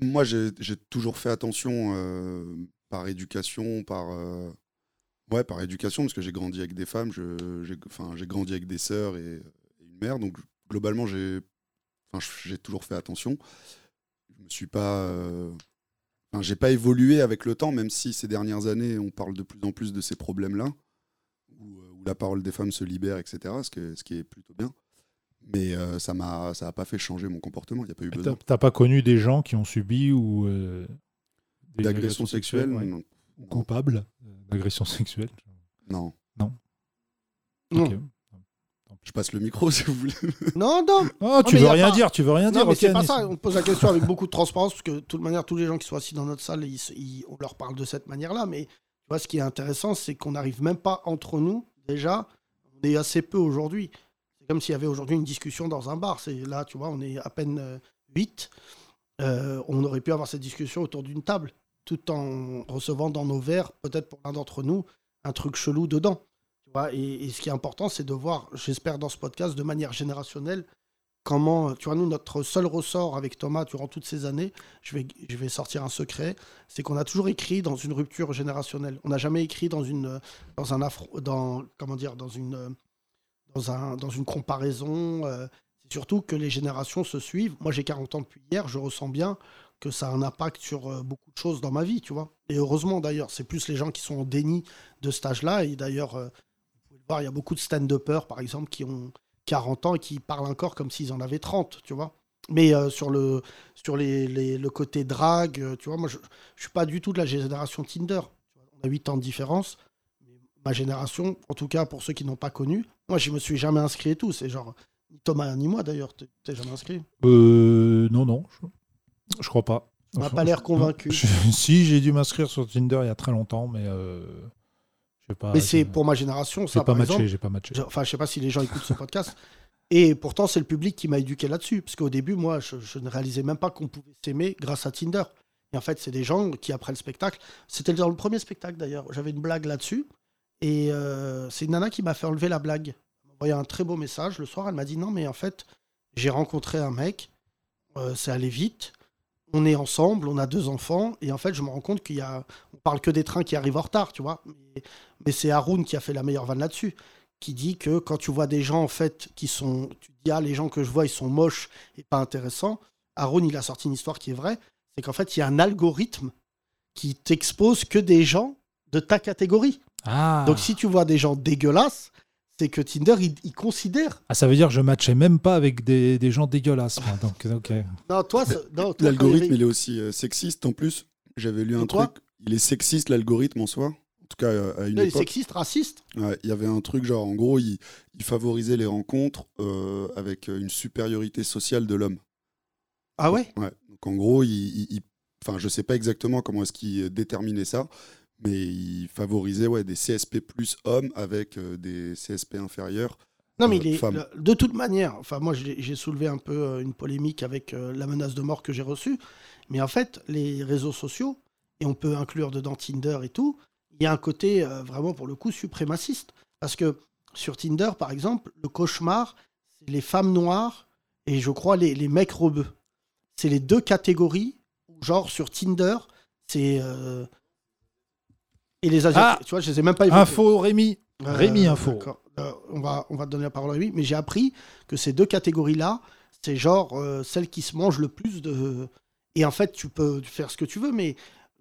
Moi, j'ai toujours fait attention euh, par éducation, par. euh, Ouais, par éducation, parce que j'ai grandi avec des femmes, je- j'ai enfin, grandi avec des sœurs et, et une mère. Donc, globalement, j'ai enfin, j'ai toujours fait attention. Je me suis pas. euh, Enfin, j'ai pas évolué avec le temps, même si ces dernières années, on parle de plus en plus de ces problèmes-là, où, euh, où la parole des femmes se libère, etc., ce, que- ce qui est plutôt bien. Mais euh, ça m'a ça a pas fait changer mon comportement, il n'y a pas eu besoin. t'as pas connu des gens qui ont subi ou euh, des D'agression agressions sexuelle ouais, non. ou coupables euh, d'agression <laughs> sexuelle non. Non. Ok. Je passe le micro <laughs> si vous voulez. Non, non Oh, tu veux rien pas- dire, tu veux rien Non, dire. mais c'est pas ça. On pose la question avec beaucoup de transparence, parce que de toute manière, tous les gens qui sont assis dans notre salle, ils- on leur parle de cette manière-là. Mais tu vois, ce qui est intéressant, c'est qu'on n'arrive même pas entre nous. Déjà, on est assez peu aujourd'hui. C'est comme s'il y avait aujourd'hui une discussion dans un bar. C'est là, tu vois, on est à peine euh, 8. Euh, on aurait pu avoir cette discussion autour d'une table, tout en recevant dans nos verres, peut-être pour l'un d'entre nous, un truc chelou dedans. Et, ce qui est important, c'est de voir, j'espère dans ce podcast, de manière générationnelle, comment, tu vois, nous, notre seul ressort avec Thomas durant toutes ces années, je vais, je vais sortir un secret, c'est qu'on a toujours écrit dans une rupture générationnelle. On n'a jamais écrit dans une, dans un afro, dans, comment dire, dans une, dans un, dans une comparaison. euh, c'est surtout que les générations se suivent. Moi, j'ai 40 ans depuis hier, je ressens bien que ça a un impact sur euh, beaucoup de choses dans ma vie, tu vois. Et heureusement, d'ailleurs, c'est plus les gens qui sont en déni de cet âge-là. Et d'ailleurs, il y a beaucoup de stand-uppers, par exemple, qui ont 40 ans et qui parlent encore comme s'ils en avaient 30, tu vois. Mais euh, sur, le, sur les, les- le côté drague, euh, tu vois, moi, je ne suis pas du tout de la génération Tinder. On a 8 ans de différence. Ma génération, en tout cas pour ceux qui n'ont pas connu, moi, je me suis jamais inscrit et tout. C'est genre, ni Thomas ni moi d'ailleurs, t'es t'es jamais inscrit. Euh, non, non, je, je crois pas. On n'a pas l'air <laughs> convaincu. Je- si, j'ai dû m'inscrire sur Tinder il y a très longtemps, mais euh, pas. Mais c'est pour ma génération, J'ai ça, pas matché, j'ai pas matché. Je- Enfin, je sais pas si les gens écoutent ce podcast. <laughs> Et pourtant, c'est le public qui m'a éduqué là-dessus. Parce qu'au début, moi, je, je ne réalisais même pas qu'on pouvait s'aimer grâce à Tinder. Et en fait, c'est des gens qui, après le spectacle, c'était dans le premier spectacle d'ailleurs, j'avais une blague là-dessus. Et euh, c'est une nana qui m'a fait enlever la blague. Elle m'a envoyé un très beau message. Le soir, elle m'a dit Non, mais en fait, j'ai rencontré un mec, euh, c'est allé vite. On est ensemble, on a deux enfants, et en fait, je me rends compte qu'il y a. On parle que des trains qui arrivent en retard, tu vois. Mais, mais c'est Haroun qui a fait la meilleure vanne là-dessus qui dit que quand tu vois des gens en fait qui sont, tu dis ah les gens que je vois ils sont moches et pas intéressants. Aaron il a sorti une histoire qui est vraie, c'est qu'en fait il y a un algorithme qui t'expose que des gens de ta catégorie. Ah. Donc si tu vois des gens dégueulasses, c'est que Tinder il, il considère. Ah, ça veut dire que je matchais même pas avec des, des gens dégueulasses. moi. <laughs> Donc, ok. Non toi, L'algorithme, il est aussi euh, sexiste en plus. J'avais lu un truc. Il est sexiste, l'algorithme en soi. En tout cas, euh, à une il est époque. sexiste, raciste. Ouais, il y avait un truc genre, en gros, il, il favorisait les rencontres euh, avec une supériorité sociale de l'homme. Ah ouais? Ouais. Donc en gros, il, enfin, je sais pas exactement comment est-ce qu'il déterminait ça, mais il favorisait ouais, des CSP plus hommes avec euh, des CSP inférieurs. Non, mais euh, il est, femmes. le- de toute manière, enfin, moi j'ai soulevé un peu euh, une polémique avec euh, la menace de mort que j'ai reçue, mais en fait, les réseaux sociaux, et on peut inclure dedans Tinder et tout, il y a un côté euh, vraiment pour le coup suprémaciste. Parce que sur Tinder, par exemple, le cauchemar, c'est les femmes noires et je crois les, les mecs rebeux. C'est les deux catégories. Genre sur Tinder, c'est. euh, Et les Asiatiques. Ah tu vois, je les ai même pas évoqués. Info, Rémi. Euh, Rémi Info. Euh, on, va, on va donner la parole à Rémi. Mais j'ai appris que ces deux catégories-là, c'est genre euh, celles qui se mangent le plus de. Et en fait, tu peux faire ce que tu veux, mais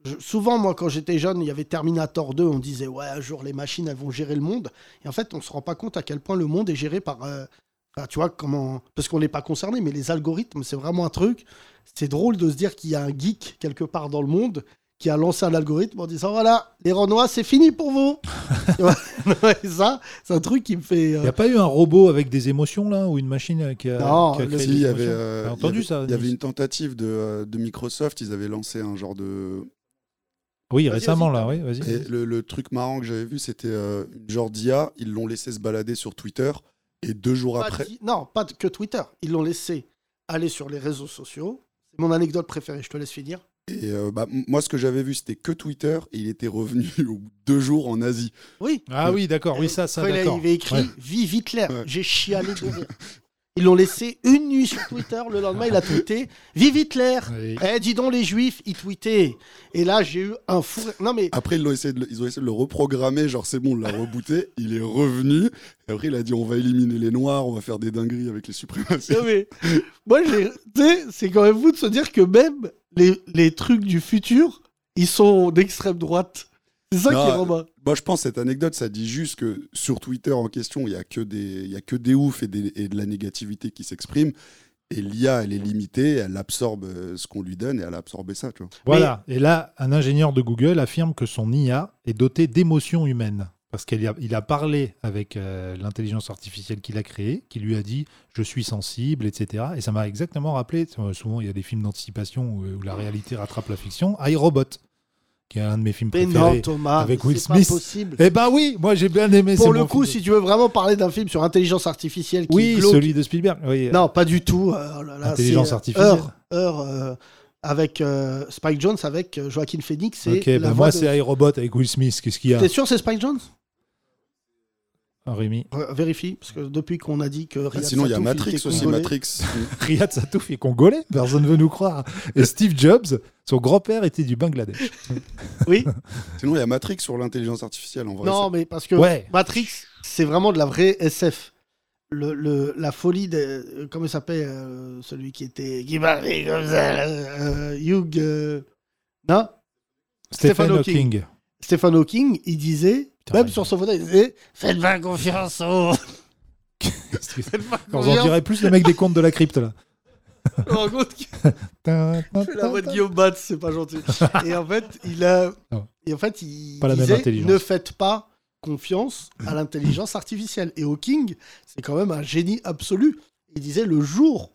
je- souvent, moi, quand j'étais jeune, il y avait Terminator 2, on disait, ouais, un jour, les machines, elles vont gérer le monde. Et en fait, on se rend pas compte à quel point le monde est géré par. enfin, tu vois, comment. Parce qu'on n'est pas concerné, mais les algorithmes, c'est vraiment un truc. C'est drôle de se dire qu'il y a un geek quelque part dans le monde qui a lancé un algorithme en disant voilà, les Renois, c'est fini pour vous. <laughs> Ça, c'est un truc qui me fait. Il euh, n'y a pas eu un robot avec des émotions là ou une machine qui a, Non, qui a créé Si, des il y avait, euh, il entendu avait- ça Il y avait une tentative de, euh, de Microsoft, ils avaient lancé un genre de. Oui, récemment là, oui, vas-y. Et le, le truc marrant que j'avais vu, c'était euh, une genre d'IA, ils l'ont laissé se balader sur Twitter, et deux jours pas après. non, pas que Twitter. Ils l'ont laissé aller sur les réseaux sociaux. C'est mon anecdote préférée, je te laisse finir. Et euh, bah, moi, ce que j'avais vu, c'était que Twitter, et il était revenu <laughs> au bout de deux jours en Asie. Oui. Ah oui, d'accord, oui, ça, ça, d'accord. il avait écrit Ouais. Vive Hitler. Ouais. J'ai chialé de rire. <laughs> Ils l'ont laissé une nuit sur Twitter. Le lendemain, il a tweeté Vive Hitler. Oui. Eh, dis donc, les juifs, ils tweetaient. Et là, j'ai eu un fou. Non, mais Après, ils, l'ont essayé de le, ils ont essayé de le reprogrammer, genre c'est bon, on l'a rebooté, il est revenu, et après il a dit on va éliminer les noirs, on va faire des dingueries avec les suprémacistes. Non, mais moi, j'ai- tu sais, c'est quand même fou de se dire que même les, les trucs du futur, ils sont d'extrême droite. C'est ça Non, qui est Romain. Moi, je pense que cette anecdote, ça dit juste que sur Twitter en question, il y a que des, il y a que des oufs et, des- et de la négativité qui s'expriment. Et l'IA, elle est limitée, elle absorbe euh, ce qu'on lui donne et elle a absorbé ça, tu vois. Voilà. Et là, un ingénieur de Google affirme que son IA est dotée d'émotions humaines. Parce qu'il a, il a parlé avec euh, l'intelligence artificielle qu'il a créée, qui lui a dit je suis sensible, etc. Et ça m'a exactement rappelé, euh, souvent il y a des films d'anticipation où, où la réalité rattrape la fiction, iRobot, qui est un de mes films Mais préférés. non, Thomas, avec Will pas Smith. possible. Eh ben oui, moi j'ai bien aimé. Pour c'est le coup, film. si tu veux vraiment parler d'un film sur intelligence artificielle qui Oui, glauque- celui de Spielberg. Oui. Non, pas du tout. euh, oh là là, Intelligence euh, artificielle. Heure, Heure, euh, avec euh, Spike Jones, avec Joaquin Phoenix. Ok, la ben voix moi de- c'est iRobot avec Will Smith. Qu'est-ce qu'il y a? T'es sûr c'est Spike Jones Rémi Euh, Vérifie, parce que depuis qu'on a dit que Ah, Riyad sinon, il y a Matrix aussi. Matrix. <laughs> Riyad Satouf est congolais, personne ne veut nous croire. Et Steve Jobs, son grand-père était du Bangladesh. Oui. <laughs> sinon, il y a Matrix sur l'intelligence artificielle, en vrai. Non, mais parce que Ouais. Matrix, c'est vraiment de la vraie SF. Le, le- la folie de. euh, Comment il s'appelle euh, Celui qui était. Qui parlait comme ça. euh, Hugh. euh, non? Stephen Stephen Hawking. Hawking. Stephen Hawking, il disait. Même sur son fauteuil, il disait Faites pas confiance <laughs> pas On confiance. dirait plus le mec des contes de la crypte là. Je me rends compte la voix de Guillaume Batz, c'est pas gentil. Et en fait, il a. Et en fait, il Pas disait intelligence. ne faites pas confiance à l'intelligence artificielle. Et Hawking, c'est quand même un génie absolu. Il disait le jour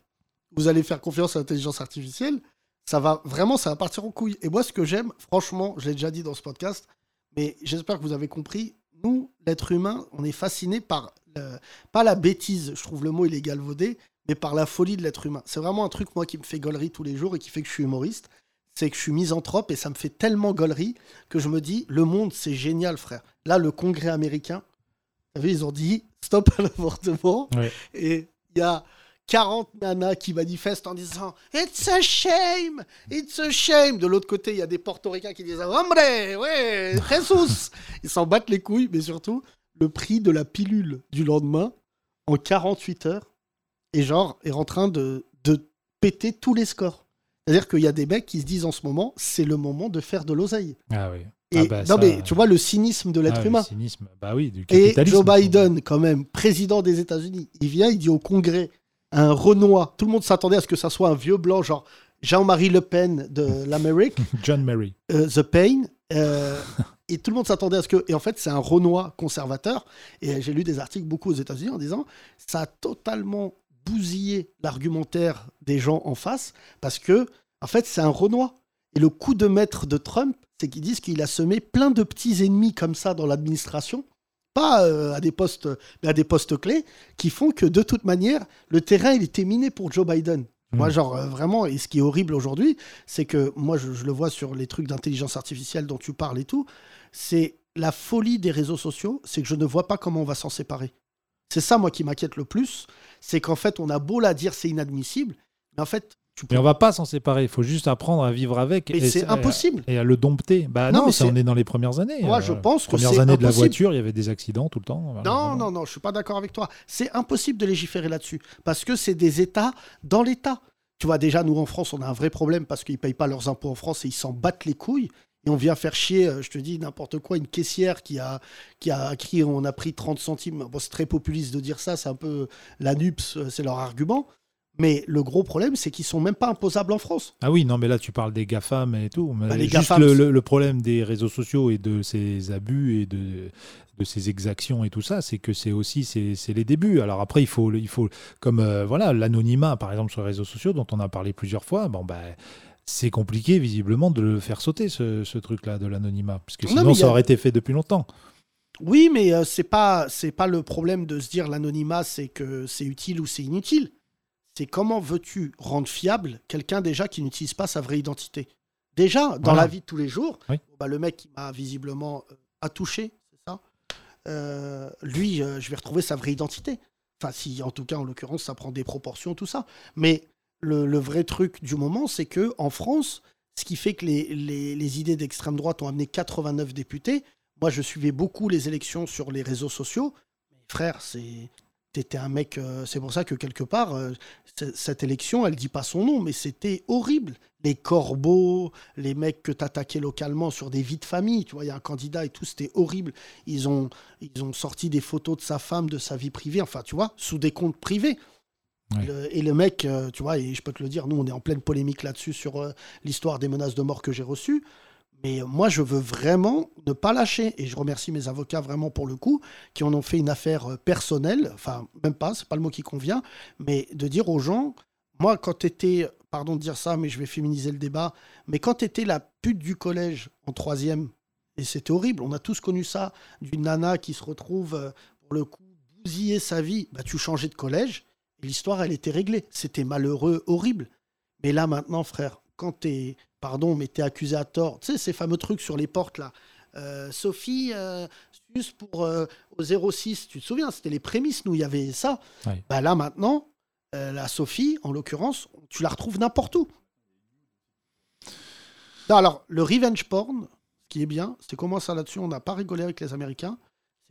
où vous allez faire confiance à l'intelligence artificielle, ça va vraiment, ça va partir en couille. Et moi, ce que j'aime, franchement, je l'ai déjà dit dans ce podcast, mais j'espère que vous avez compris. Nous, l'être humain, on est fasciné par le- pas la bêtise, je trouve le mot il est galvaudé, mais par la folie de l'être humain. C'est vraiment un truc, moi, qui me fait gaulerie tous les jours et qui fait que je suis humoriste. C'est que je suis misanthrope et ça me fait tellement gaulerie que je me dis, le monde, c'est génial, frère. Là, le Congrès américain, vous savez, ils ont dit stop à l'avortement. Ouais. Et il y a 40 nanas qui manifestent en disant It's a shame! It's a shame! De l'autre côté, il y a des portoricains qui disent Hombre! Ouais! Jesus! <laughs> Ils s'en battent les couilles, mais surtout, le prix de la pilule du lendemain, en 48 heures, est genre, est en train de, de péter tous les scores. C'est-à-dire qu'il y a des mecs qui se disent en ce moment, c'est le moment de faire de l'oseille. Ah oui. Et Ah bah, non, ça- mais tu vois le cynisme de l'être Ah, le humain. cynisme. Bah oui, du Et capitalisme. Joe Biden, quand même, président des États-Unis, il vient, il dit au Congrès, un Renoir, tout le monde s'attendait à ce que ça soit un vieux blanc, genre Jean-Marie Le Pen de <laughs> l'Amérique, John Mary. euh, The Pain, euh, et tout le monde s'attendait à ce que. Et en fait, c'est un Renoir conservateur, et j'ai lu des articles beaucoup aux États-Unis en disant ça a totalement bousillé l'argumentaire des gens en face, parce que, en fait, c'est un Renoir. Et le coup de maître de Trump, c'est qu'ils disent qu'il a semé plein de petits ennemis comme ça dans l'administration, pas euh, à des postes, mais à des postes clés, qui font que de toute manière, le terrain, il était miné pour Joe Biden. Moi, genre, euh, vraiment, et ce qui est horrible aujourd'hui, c'est que moi, je, je le vois sur les trucs d'intelligence artificielle dont tu parles et tout, c'est la folie des réseaux sociaux, c'est que je ne vois pas comment on va s'en séparer. C'est ça, moi, qui m'inquiète le plus. C'est qu'en fait, on a beau la dire, c'est inadmissible. Mais en fait, tu. Mais on va pas s'en séparer. Il faut juste apprendre à vivre avec. Mais et c'est impossible. Et à le dompter. Bah Non, non, mais ça, on est dans les premières années. Moi, Euh, je pense que Premières années de la voiture, il y avait des accidents tout le temps. Non, voilà. non, non, je suis pas d'accord avec toi. C'est impossible de légiférer là-dessus parce que c'est des États dans l'État. Tu vois, déjà, nous en France, on a un vrai problème parce qu'ils payent pas leurs impôts en France et ils s'en battent les couilles. Et on vient faire chier, euh, je te dis n'importe quoi, une caissière qui a, qui a écrit on a pris 30 centimes. Bon, c'est très populiste de dire ça, c'est un peu la NUPS, c'est leur argument. Mais le gros problème, c'est qu'ils sont même pas imposables en France. Ah oui, non, mais là, tu parles des GAFAM et tout. Mais Bah, les juste GAFAM, le, c'est- le- le problème des réseaux sociaux et de ces abus et de, de ces exactions et tout ça, c'est que c'est aussi c'est les débuts. Alors après, il faut, il faut comme euh, voilà l'anonymat, par exemple, sur les réseaux sociaux, dont on a parlé plusieurs fois. Bon, ben. c'est compliqué visiblement de le faire sauter ce, ce truc-là de l'anonymat, parce que Non, sinon ça a- aurait été fait depuis longtemps. Oui, mais euh, c'est pas c'est pas le problème de se dire l'anonymat, c'est que c'est utile ou c'est inutile. C'est comment veux-tu rendre fiable quelqu'un déjà qui n'utilise pas sa vraie identité? Déjà, dans Voilà. la vie de tous les jours, Oui. bah, le mec qui m'a visiblement euh, attouché, c'est ça. euh, lui, euh, je vais retrouver sa vraie identité. Enfin, si en tout cas, en l'occurrence, ça prend des proportions, tout ça. Mais le, le vrai truc du moment, c'est que en France, ce qui fait que les, les- les idées d'extrême droite ont amené 89 députés. Moi, je suivais beaucoup les élections sur les réseaux sociaux. Mais frère, c'est t'étais un mec. euh, c'est pour ça que quelque part, euh, cette élection, elle dit pas son nom, mais c'était horrible. Les corbeaux, les mecs que t'attaquais localement sur des vies de famille. Tu vois, il y a un candidat et tout, c'était horrible. Ils ont, ils ont sorti des photos de sa femme, de sa vie privée. Enfin, tu vois, sous des comptes privés. Ouais. Le- et le mec, euh, tu vois, et je peux te le dire, nous, on est en pleine polémique là-dessus sur l'histoire des menaces de mort que j'ai reçues. Mais moi, je veux vraiment ne pas lâcher. Et je remercie mes avocats vraiment pour le coup, qui en ont fait une affaire euh, personnelle. Enfin, même pas, c'est pas le mot qui convient. Mais de dire aux gens, moi, quand t'étais, pardon de dire ça, mais je vais féminiser le débat, mais quand t'étais la pute du collège en troisième, et c'était horrible, on a tous connu ça, d'une nana qui se retrouve, euh, pour le coup, bousiller sa vie, bah, tu changeais de collège, et l'histoire, elle était réglée. C'était malheureux, horrible. Mais là, maintenant, frère, quand t'es, pardon, mais t'es accusé à tort, tu sais, ces fameux trucs sur les portes, là. Euh, Sophie, euh, juste pour euh, au 06, tu te souviens, c'était les prémices, nous, il y avait ça. Bah là, maintenant, euh, la Sophie, en l'occurrence, tu la retrouves n'importe où. Non, alors, le revenge porn, ce qui est bien, c'est comment ça là-dessus, on n'a pas rigolé avec les Américains.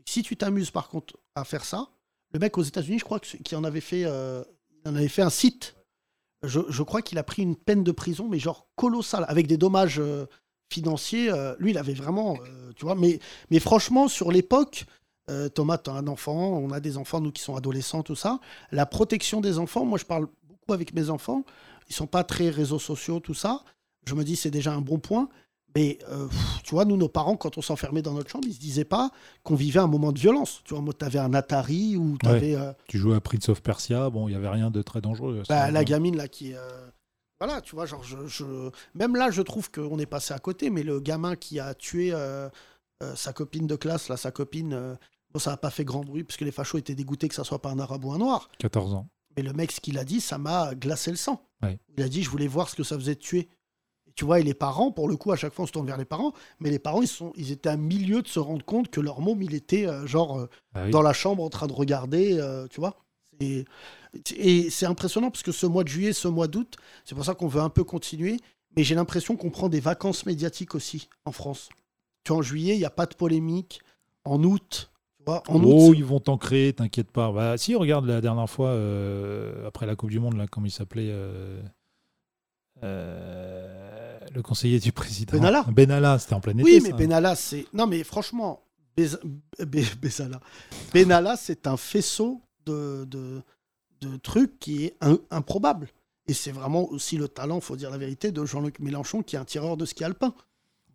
Si tu t'amuses par contre à faire ça, le mec aux États-Unis, je crois qu'il en avait fait, euh, il en avait fait un site. Je, crois qu'il a pris une peine de prison, mais genre colossale, avec des dommages euh, financiers. euh, lui, il avait vraiment, euh, tu vois. Mais, franchement, sur l'époque, Thomas, tu as un enfant, on a des enfants, nous qui sont adolescents, tout ça. La protection des enfants, moi, je parle beaucoup avec mes enfants. Ils sont pas très réseaux sociaux, tout ça. Je me dis, c'est déjà un bon point. Mais euh, tu vois, nous, nos parents, quand on s'enfermait dans notre chambre, ils se disaient pas qu'on vivait un moment de violence. Tu vois, tu avais un Atari ou tu Ouais. avais. euh, Tu jouais à Prince of Persia, bon, il y avait rien de très dangereux. bah, la gamine là qui. euh, Voilà, tu vois, genre, je, je- même là, je trouve qu'on est passé à côté, mais le gamin qui a tué sa copine de classe, là, sa copine, bon, ça n'a pas fait grand bruit, parce que les fachos étaient dégoûtés que ça soit pas un arabe ou un noir. 14 ans. Mais le mec, ce qu'il a dit, ça m'a glacé le sang. Ouais. Il a dit, je voulais voir ce que ça faisait de tuer. Tu vois, et les parents, pour le coup, à chaque fois, on se tourne vers les parents, mais les parents, ils, sont, ils étaient à milieu de se rendre compte que leur môme, il était euh, genre euh, Ah oui. dans la chambre en train de regarder, euh, tu vois. Et, et c'est impressionnant parce que ce mois de juillet, ce mois d'août, c'est pour ça qu'on veut un peu continuer, mais j'ai l'impression qu'on prend des vacances médiatiques aussi en France. Tu vois, en juillet, il n'y a pas de polémique. En août, tu vois, en août, oh, c'est- ils vont t'en créer, t'inquiète pas. Bah, si, regarde la dernière fois, euh, après la Coupe du Monde, là, comment il s'appelait euh, euh, Le conseiller du président. Benalla. Benalla, c'était en plein été. Oui, mais ça. Benalla, c'est. Non, mais franchement, Bez- Be- Bezala. Benalla, c'est un faisceau de, de, de trucs qui est improbable. Et c'est vraiment aussi le talent, faut dire la vérité, de Jean-Luc Mélenchon, qui est un tireur de ski alpin.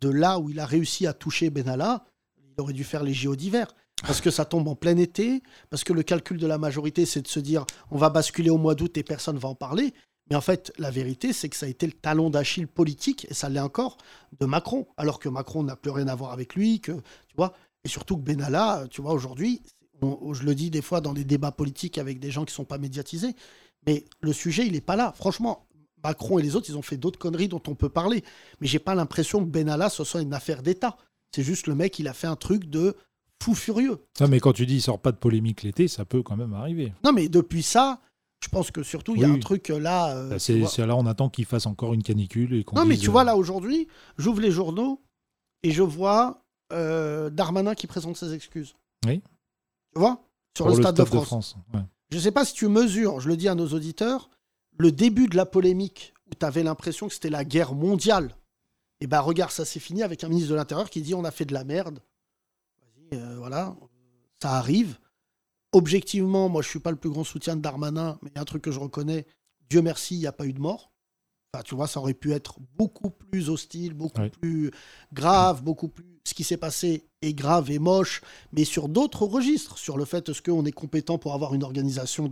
De là où il a réussi à toucher Benalla, il aurait dû faire les JO d'hiver. Parce que ça tombe en plein été, parce que le calcul de la majorité, c'est de se dire on va basculer au mois d'août et personne va en parler. Mais en fait, la vérité, c'est que ça a été le talon d'Achille politique, et ça l'est encore, de Macron. Alors que Macron n'a plus rien à voir avec lui, que, tu vois. Et surtout que Benalla, tu vois, aujourd'hui, je le dis des fois dans des débats politiques avec des gens qui sont pas médiatisés, mais le sujet, il n'est pas là. Franchement, Macron et les autres, ils ont fait d'autres conneries dont on peut parler. Mais j'ai pas l'impression que Benalla, ce soit une affaire d'État. C'est juste le mec, il a fait un truc de fou furieux. Non, mais quand tu dis il sort pas de polémique l'été, ça peut quand même arriver. Non, mais depuis ça, je pense que surtout, il y a un oui. truc euh, là. euh, tu c'est vois. là on attend qu'il fasse encore une canicule et Non, mais tu vois, euh, là, aujourd'hui, j'ouvre les journaux et je vois euh, Darmanin qui présente ses excuses. Oui. Tu vois? Sur le Stade de France. Ouais. Je ne sais pas si tu mesures, je le dis à nos auditeurs, le début de la polémique où tu avais l'impression que c'était la guerre mondiale. Et ben regarde, ça s'est fini avec un ministre de l'Intérieur qui dit on a fait de la merde. Vas-y, voilà, ça arrive. Objectivement, moi je suis pas le plus grand soutien de Darmanin, mais il y a un truc que je reconnais. Dieu merci, il n'y a pas eu de mort. Enfin, tu vois, ça aurait pu être beaucoup plus hostile, beaucoup Oui. plus grave, beaucoup plus. Ce qui s'est passé est grave et moche, mais sur d'autres registres, sur le fait est-ce qu'on est compétent pour avoir une organisation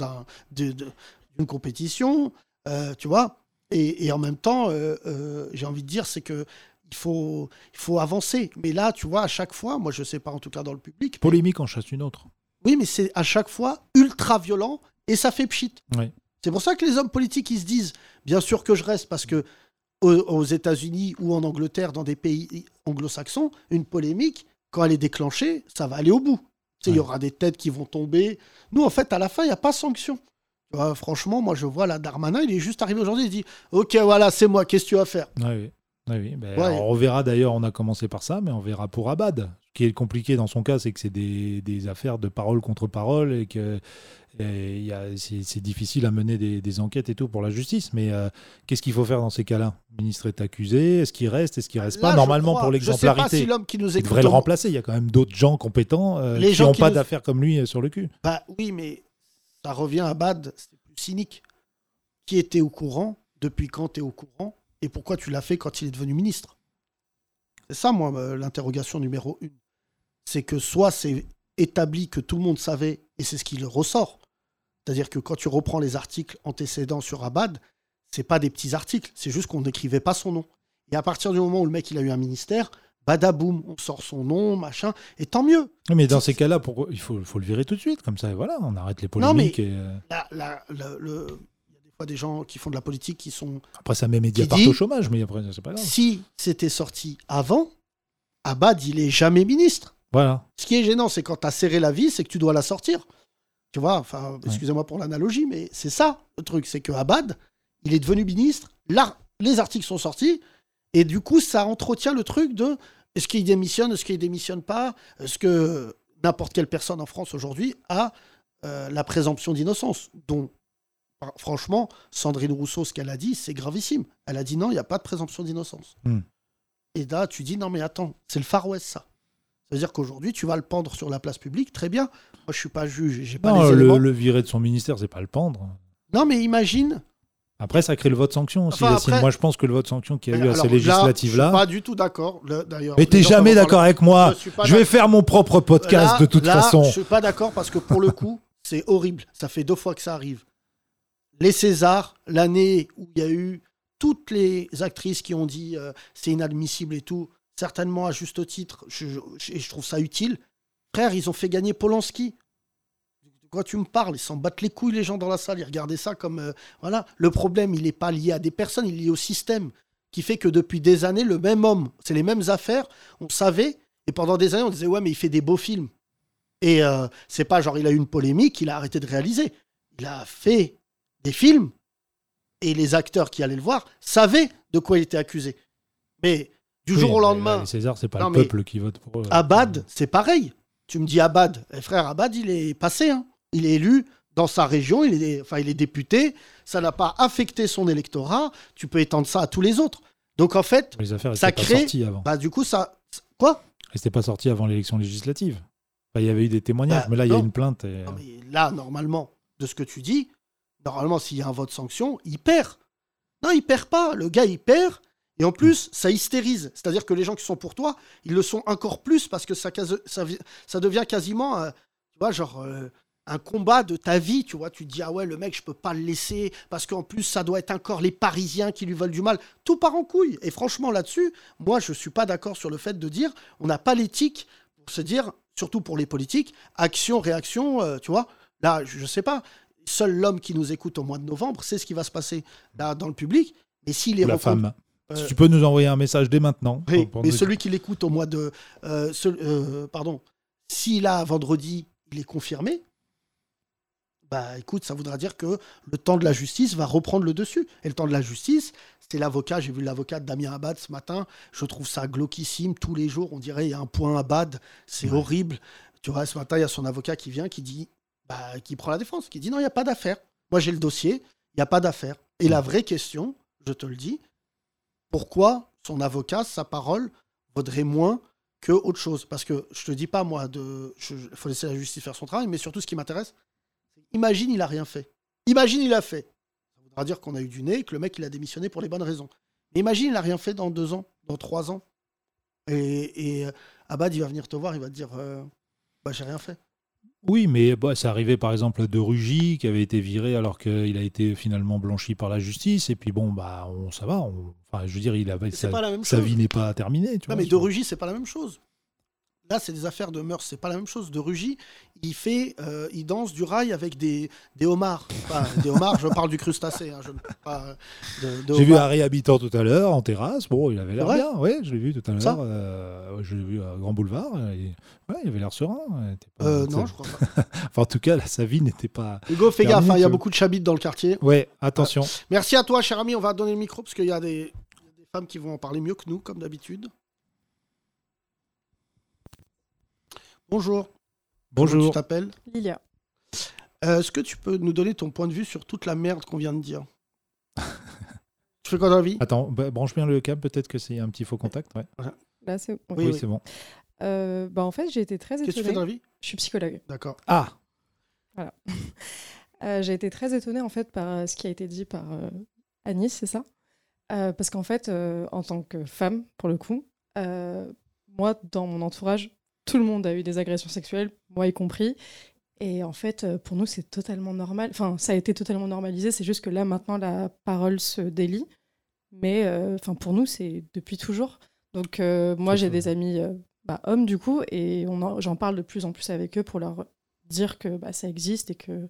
d'une compétition, euh, tu vois? Et, et en même temps, euh, euh, j'ai envie de dire, c'est que il faut, il faut avancer. Mais là, tu vois, à chaque fois, moi je sais pas en tout cas dans le public, mais- Polémique en chasse une autre. Oui, mais c'est à chaque fois ultra violent et ça fait pchit. Oui. C'est pour ça que les hommes politiques, ils se disent, bien sûr que je reste, parce que aux, États-Unis ou en Angleterre, dans des pays anglo-saxons, une polémique, quand elle est déclenchée, ça va aller au bout. Il y aura des têtes qui vont tomber. Nous, en fait, à la fin, il n'y a pas sanction. Franchement, moi, je vois la Darmanin, il est juste arrivé aujourd'hui, il dit Ok, voilà, c'est moi, qu'est-ce que tu vas faire? Ouais, oui. Ouais, oui. Ben, on verra d'ailleurs, on a commencé par ça, mais on verra pour Abad. Ce qui est compliqué dans son cas, c'est que c'est des, des affaires de parole contre parole et que c'est difficile à mener des, des enquêtes et tout pour la justice. Mais euh, qu'est-ce qu'il faut faire dans ces cas-là? Le ministre est accusé, est-ce qu'il reste, est-ce qu'il reste Là, pas Normalement, crois- pour l'exemplarité, si l'homme qui nous il devrait le remplacer. Il y a quand même d'autres gens compétents euh, Les qui n'ont pas nous- d'affaires comme lui euh, sur le cul. Bah oui, mais ça revient à Bad, c'est plus cynique. Qui était au courant? Depuis quand tu es au courant? Et pourquoi tu l'as fait quand il est devenu ministre? C'est ça, moi, euh, l'interrogation numéro une. C'est que soit c'est établi que tout le monde savait, et c'est ce qui le ressort. C'est-à-dire que quand tu reprends les articles antécédents sur Abad, c'est pas des petits articles, c'est juste qu'on n'écrivait pas son nom. Et à partir du moment où le mec il a eu un ministère, badaboum, on sort son nom, machin, et tant mieux. Mais dans ces cas-là, pourquoi il faut, faut le virer tout de suite Comme ça, voilà, on arrête les Non, mais- polémiques. et, euh, La- la- le- des gens qui font de la politique qui sont. après, ça met Mediapart au chômage, mais après, c'est pas grave. Si c'était sorti avant, Abad, il est jamais ministre. Voilà. Ce qui est gênant, c'est quand tu as serré la vis, c'est que tu dois la sortir. Tu vois, enfin, excusez-moi pour l'analogie, mais c'est ça le truc, c'est que Abad, il est devenu ministre, là, les articles sont sortis, et du coup, ça entretient le truc de est-ce qu'il démissionne, est-ce qu'il démissionne pas, est-ce que n'importe quelle personne en France aujourd'hui a euh, la présomption d'innocence, dont, franchement, Sandrine Rousseau, ce qu'elle a dit, c'est gravissime. Elle a dit non, il n'y a pas de présomption d'innocence. Hmm. Et là, tu dis non, mais attends, c'est le Far West, ça. Ça veut dire qu'aujourd'hui, tu vas le pendre sur la place publique, très bien. Moi, je suis pas juge, j'ai pas les le, éléments. le virer de son ministère, c'est pas le pendre. Non, mais imagine. Après, ça crée le vote sanction aussi. Enfin, Yacine. après- Moi, je pense que le vote sanction qu'il y a eu à Alors ces là, je législatives-là. suis pas du tout d'accord. le- D'ailleurs. Mais t'es les gens jamais d'accord parler. avec moi. Je suis pas Je vais d'accord. faire mon propre podcast Là- de toute là, façon. Je suis pas d'accord parce que pour le coup, c'est horrible. Ça fait deux fois que ça arrive. Les Césars, l'année où il y a eu toutes les actrices qui ont dit euh, c'est inadmissible et tout, certainement à juste titre, je, je- et je trouve ça utile. Frère, ils ont fait gagner Polanski. De quoi tu me parles? Ils s'en battent les couilles, les gens dans la salle. Ils regardaient ça comme. euh, voilà. Le problème, il n'est pas lié à des personnes, il est lié au système. Qui fait que depuis des années, le même homme, c'est les mêmes affaires, on savait. Et pendant des années, on disait, ouais, mais il fait des beaux films. Et euh, c'est pas genre, il a eu une polémique, il a arrêté de réaliser. Il a fait des films. Et les acteurs qui allaient le voir savaient de quoi il était accusé. Mais du Oui, jour au lendemain. César, c'est pas Non, le peuple qui vote pour eux. Abad, c'est pareil. Tu me dis Abad, eh, frère, Abad, il est passé. hein. Il est élu dans sa région, il est, enfin, il est député. Ça n'a pas affecté son électorat. Tu peux étendre ça à tous les autres. Donc en fait, Les affaires ça pas crée. sorties avant. Bah, du coup, ça. Quoi? Elles n'étaient pas sorties avant l'élection législative. Enfin, il y avait eu des témoignages, Bah, mais là, il y a une plainte. et- Non, mais là, normalement, de ce que tu dis, normalement, s'il y a un vote sanction, il perd. Non, il perd pas. Le gars, il perd. Et en plus, ça hystérise. C'est-à-dire que les gens qui sont pour toi, ils le sont encore plus parce que ça, devient quasiment, euh, euh, un combat de ta vie. Tu vois, tu te dis, ah ouais, le mec, je peux pas le laisser parce qu'en plus, ça doit être encore les Parisiens qui lui veulent du mal. Tout part en couille. Et franchement, là-dessus, moi, je suis pas d'accord sur le fait de dire, on n'a pas l'éthique pour se dire, surtout pour les politiques, action, réaction, euh, tu vois. Là, je, je sais pas. Seul l'homme qui nous écoute au mois de novembre sait ce qui va se passer là dans le public. Mais s'il est la femme. Euh, Tu peux nous envoyer un message dès maintenant. oui, pour- pour mais celui qui l'écoute au mois de. euh, ce- euh, pardon. S'il a vendredi, il est confirmé. Bah écoute, ça voudra dire que le temps de la justice va reprendre le dessus. Et le temps de la justice, c'est l'avocat. J'ai vu l'avocat de Damien Abad ce matin. Je trouve ça glauquissime. Tous les jours, on dirait il y a un point Abad. C'est Ouais. horrible. Tu vois, ce matin, il y a son avocat qui vient, qui dit, bah, qui prend la défense, qui dit non, il n'y a pas d'affaire. Moi, j'ai le dossier, il n'y a pas d'affaire. Et la vraie question, je te le dis, pourquoi son avocat, sa parole, vaudrait moins que autre chose? Parce que je te dis pas, moi, il faut laisser la justice faire son travail, mais surtout, ce qui m'intéresse, c'est imagine, il a rien fait. Imagine, il a fait. Ça voudra dire qu'on a eu du nez, et que le mec, il a démissionné pour les bonnes raisons. Mais imagine, il a rien fait dans deux ans, dans trois ans. Et, et euh, Abad, il va venir te voir, il va te dire, euh, bah, j'ai rien fait. Oui, mais bah, ça arrivait par exemple de Rugy qui avait été viré alors qu'il a été finalement blanchi par la justice. Et puis bon, bah, on, ça va. on- Enfin, je veux dire, il avait, sa, pas la même sa chose. vie n'est pas terminée. Tu Non, vois, mais de Rugy, c'est pas la même chose. Là, c'est des affaires de mœurs, c'est pas la même chose. De Rugy, il fait, euh, il danse du rail avec des, des homards. Enfin, des homards, je parle du crustacé, hein, je ne parle pas euh, de, de J'ai vu homards. un réhabitant tout à l'heure en terrasse. Bon, il avait l'air vrai bien. Oui, je l'ai vu tout à Ça l'heure. euh, je l'ai vu à Grand Boulevard. et- ouais, il avait l'air serein. il était pas- Euh, ça- non, je crois pas. <laughs> Enfin, en tout cas, là, sa vie n'était pas. Hugo, fais gaffe, hein, il y a tu- beaucoup de chabites dans le quartier. Ouais, attention. Merci à toi, cher ami. On va donner le micro parce qu'il y a des, il y a des femmes qui vont en parler mieux que nous, comme d'habitude. Bonjour. Comment Bonjour. Tu t'appelles Lilia. Euh, Est-ce que tu peux nous donner ton point de vue sur toute la merde qu'on vient de dire <laughs> Tu fais quoi dans la vie? Attends, bah, branche bien le câble. Peut-être que c'est un petit faux contact. Ouais. Là, c'est. Oui, Oui, oui. c'est bon. Euh, bah, en fait, j'ai été très Qu'est-ce que tu fais dans étonnée. la vie? Je suis psychologue. D'accord. Ah, <laughs> Euh, j'ai été très étonnée en fait par ce qui a été dit par euh, Anis, c'est ça? Euh, Parce qu'en fait, euh, en tant que femme, pour le coup, euh, moi, dans mon entourage, tout le monde a eu des agressions sexuelles, moi y compris. Et en fait, euh, pour nous, c'est totalement normal. Enfin, ça a été totalement normalisé. C'est juste que là, maintenant, la parole se délie. Mais euh, enfin, pour nous, c'est depuis toujours. Donc, euh, moi, j'ai des amis bah, hommes, du coup, et j'en parle de plus en plus avec eux pour leur dire que bah, ça existe et que,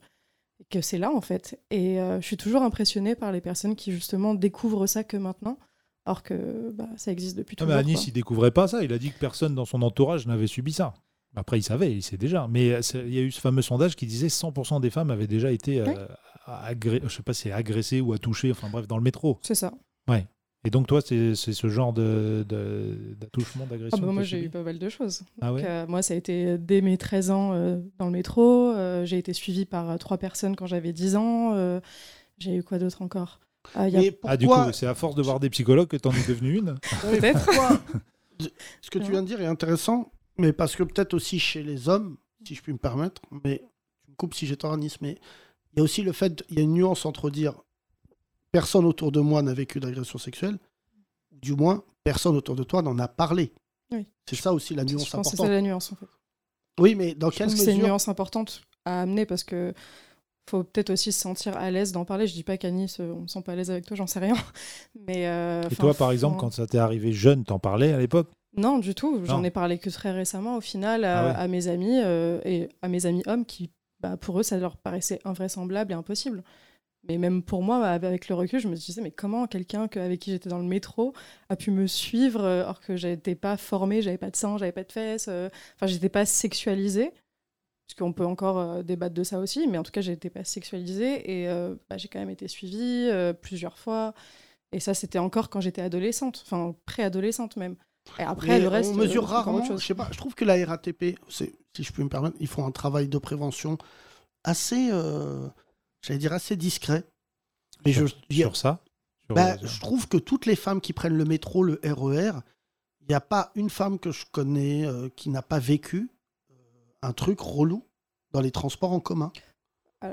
c'est là, en fait. Et je suis toujours impressionnée par les personnes qui, justement, découvrent ça que maintenant, alors que bah, ça existe depuis toujours. mais Anis, quoi. il découvrait pas ça. Il a dit que personne dans son entourage n'avait subi ça. Après, il savait, il sait déjà. Mais euh, il y a eu ce fameux sondage qui disait 100% des femmes avaient déjà été, euh, Oui. agré- je sais pas, si c'est agressées ou à toucher, enfin bref, dans le métro. C'est ça. Et donc, toi, c'est ce genre de- de- d'attouchement, Ah d'agression bah, que moi, j'ai eu pas mal de choses. Ah Donc, ouais euh, moi, ça a été dès mes 13 ans euh, dans le métro. J'ai été suivie par trois personnes quand j'avais 10 ans. J'ai eu quoi d'autre encore? Ah, il y a- Mais pourquoi Ah, du coup, c'est à force de voir des psychologues que t'en es devenu une <laughs> Peut-être. pourquoi Ce que tu viens de dire est intéressant, mais parce que peut-être aussi chez les hommes, si je puis me permettre, mais tu me coupes si j'ai tort Nice, mais il y a aussi le fait, il y a une nuance entre dire personne autour de moi n'a vécu d'agression sexuelle, ou du moins personne autour de toi n'en a parlé. Oui. C'est ça aussi la je nuance pense que c'est importante. la nuance, en fait. Oui, mais dans Je quelle pense que c'est une mesure nuance importante à amener parce que faut peut-être aussi se sentir à l'aise d'en parler. Je dis pas qu'Anis, on me sent pas à l'aise avec toi, j'en sais rien. <laughs> Mais euh, Et toi, par exemple, quand ça t'est arrivé jeune, t'en parlais à l'époque? Non, du tout. J'en ai parlé que très récemment, au final, à, Ah ouais. à mes amis euh, et à mes amis hommes qui, bah, pour eux, ça leur paraissait invraisemblable et impossible. Mais même pour moi, avec le recul, je me disais, mais comment quelqu'un que- avec qui j'étais dans le métro a pu me suivre euh, alors que j'étais pas formée, j'avais pas de sang, j'avais pas de fesses, euh, enfin, j'étais pas sexualisée? Parce qu'on peut encore euh, débattre de ça aussi, mais en tout cas, j'étais pas sexualisée et euh, bah, j'ai quand même été suivie euh, plusieurs fois. Et ça, c'était encore quand j'étais adolescente, enfin préadolescente même. Et après, Mais le reste, on mesure euh, rarement. Je sais pas. Je trouve que la RATP, c'est- si je peux me permettre, ils font un travail de prévention assez, euh, j'allais dire assez discret. Mais je, sur, sur ça Sur- bah, sur- je trouve que toutes les femmes qui prennent le métro, le RER, il n'y a pas une femme que je connais euh, qui n'a pas vécu un truc relou dans les transports en commun?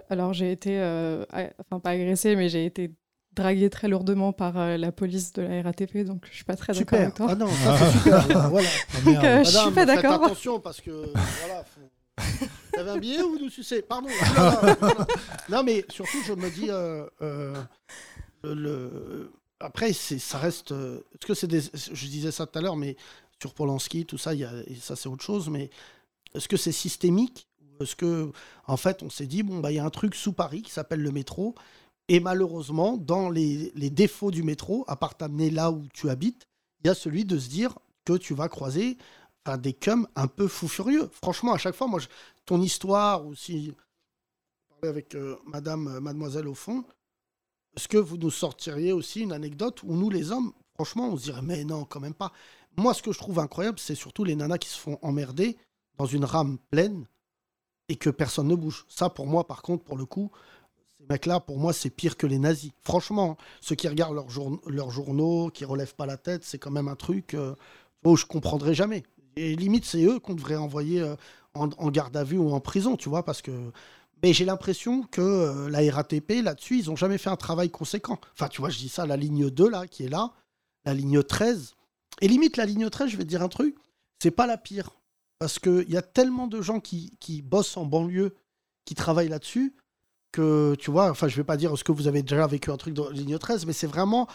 Alors, j'ai été, euh, enfin pas agressée, mais j'ai été draguée très lourdement par euh, la police de la RATP, donc je suis pas très d'accord avec toi. Ah non, ça c'est super. <laughs> voilà. Donc, euh, je suis pas faites d'accord. attention parce que voilà. Faut... T'avais un billet ou vous nous sucez? Pardon. Non, mais surtout je me dis euh, euh, le, après c'est ça reste. euh, Est-ce que c'est des... Je disais ça tout à l'heure, mais sur Polanski, tout ça, y a... et ça c'est autre chose. Mais est-ce que c'est systémique Est-ce que en fait on s'est dit bon bah il y a un truc sous Paris qui s'appelle le métro Et malheureusement, dans les, défauts du métro, à part t'amener là où tu habites, il y a celui de se dire que tu vas croiser des cums un peu fou furieux. Franchement, à chaque fois, moi, ton histoire, ou si parlais avec euh, Madame, euh, Mademoiselle au fond, est-ce que vous nous sortiriez aussi une anecdote où nous, les hommes, franchement, on se dirait, mais non, quand même pas. Moi, ce que je trouve incroyable, c'est surtout les nanas qui se font emmerder dans une rame pleine et que personne ne bouge. Ça, pour moi, par contre, pour le coup, ces mecs-là, pour moi, c'est pire que les nazis. Franchement, ceux qui regardent leurs, jour- leurs journaux, qui relèvent pas la tête, c'est quand même un truc euh, où je comprendrai jamais. Et limite, c'est eux qu'on devrait envoyer euh, en, garde à vue ou en prison, tu vois, parce que. Mais j'ai l'impression que euh, la RATP, là-dessus, ils ont jamais fait un travail conséquent. Enfin, tu vois, je dis ça, la ligne 2, là, qui est là, la ligne 13. Et limite, la ligne 13, je vais te dire un truc, c'est pas la pire. Parce qu'il y a tellement de gens qui, qui bossent en banlieue, qui travaillent là-dessus, que tu vois, enfin, je vais pas dire est-ce que vous avez déjà vécu un truc dans ligne 13, mais c'est vraiment,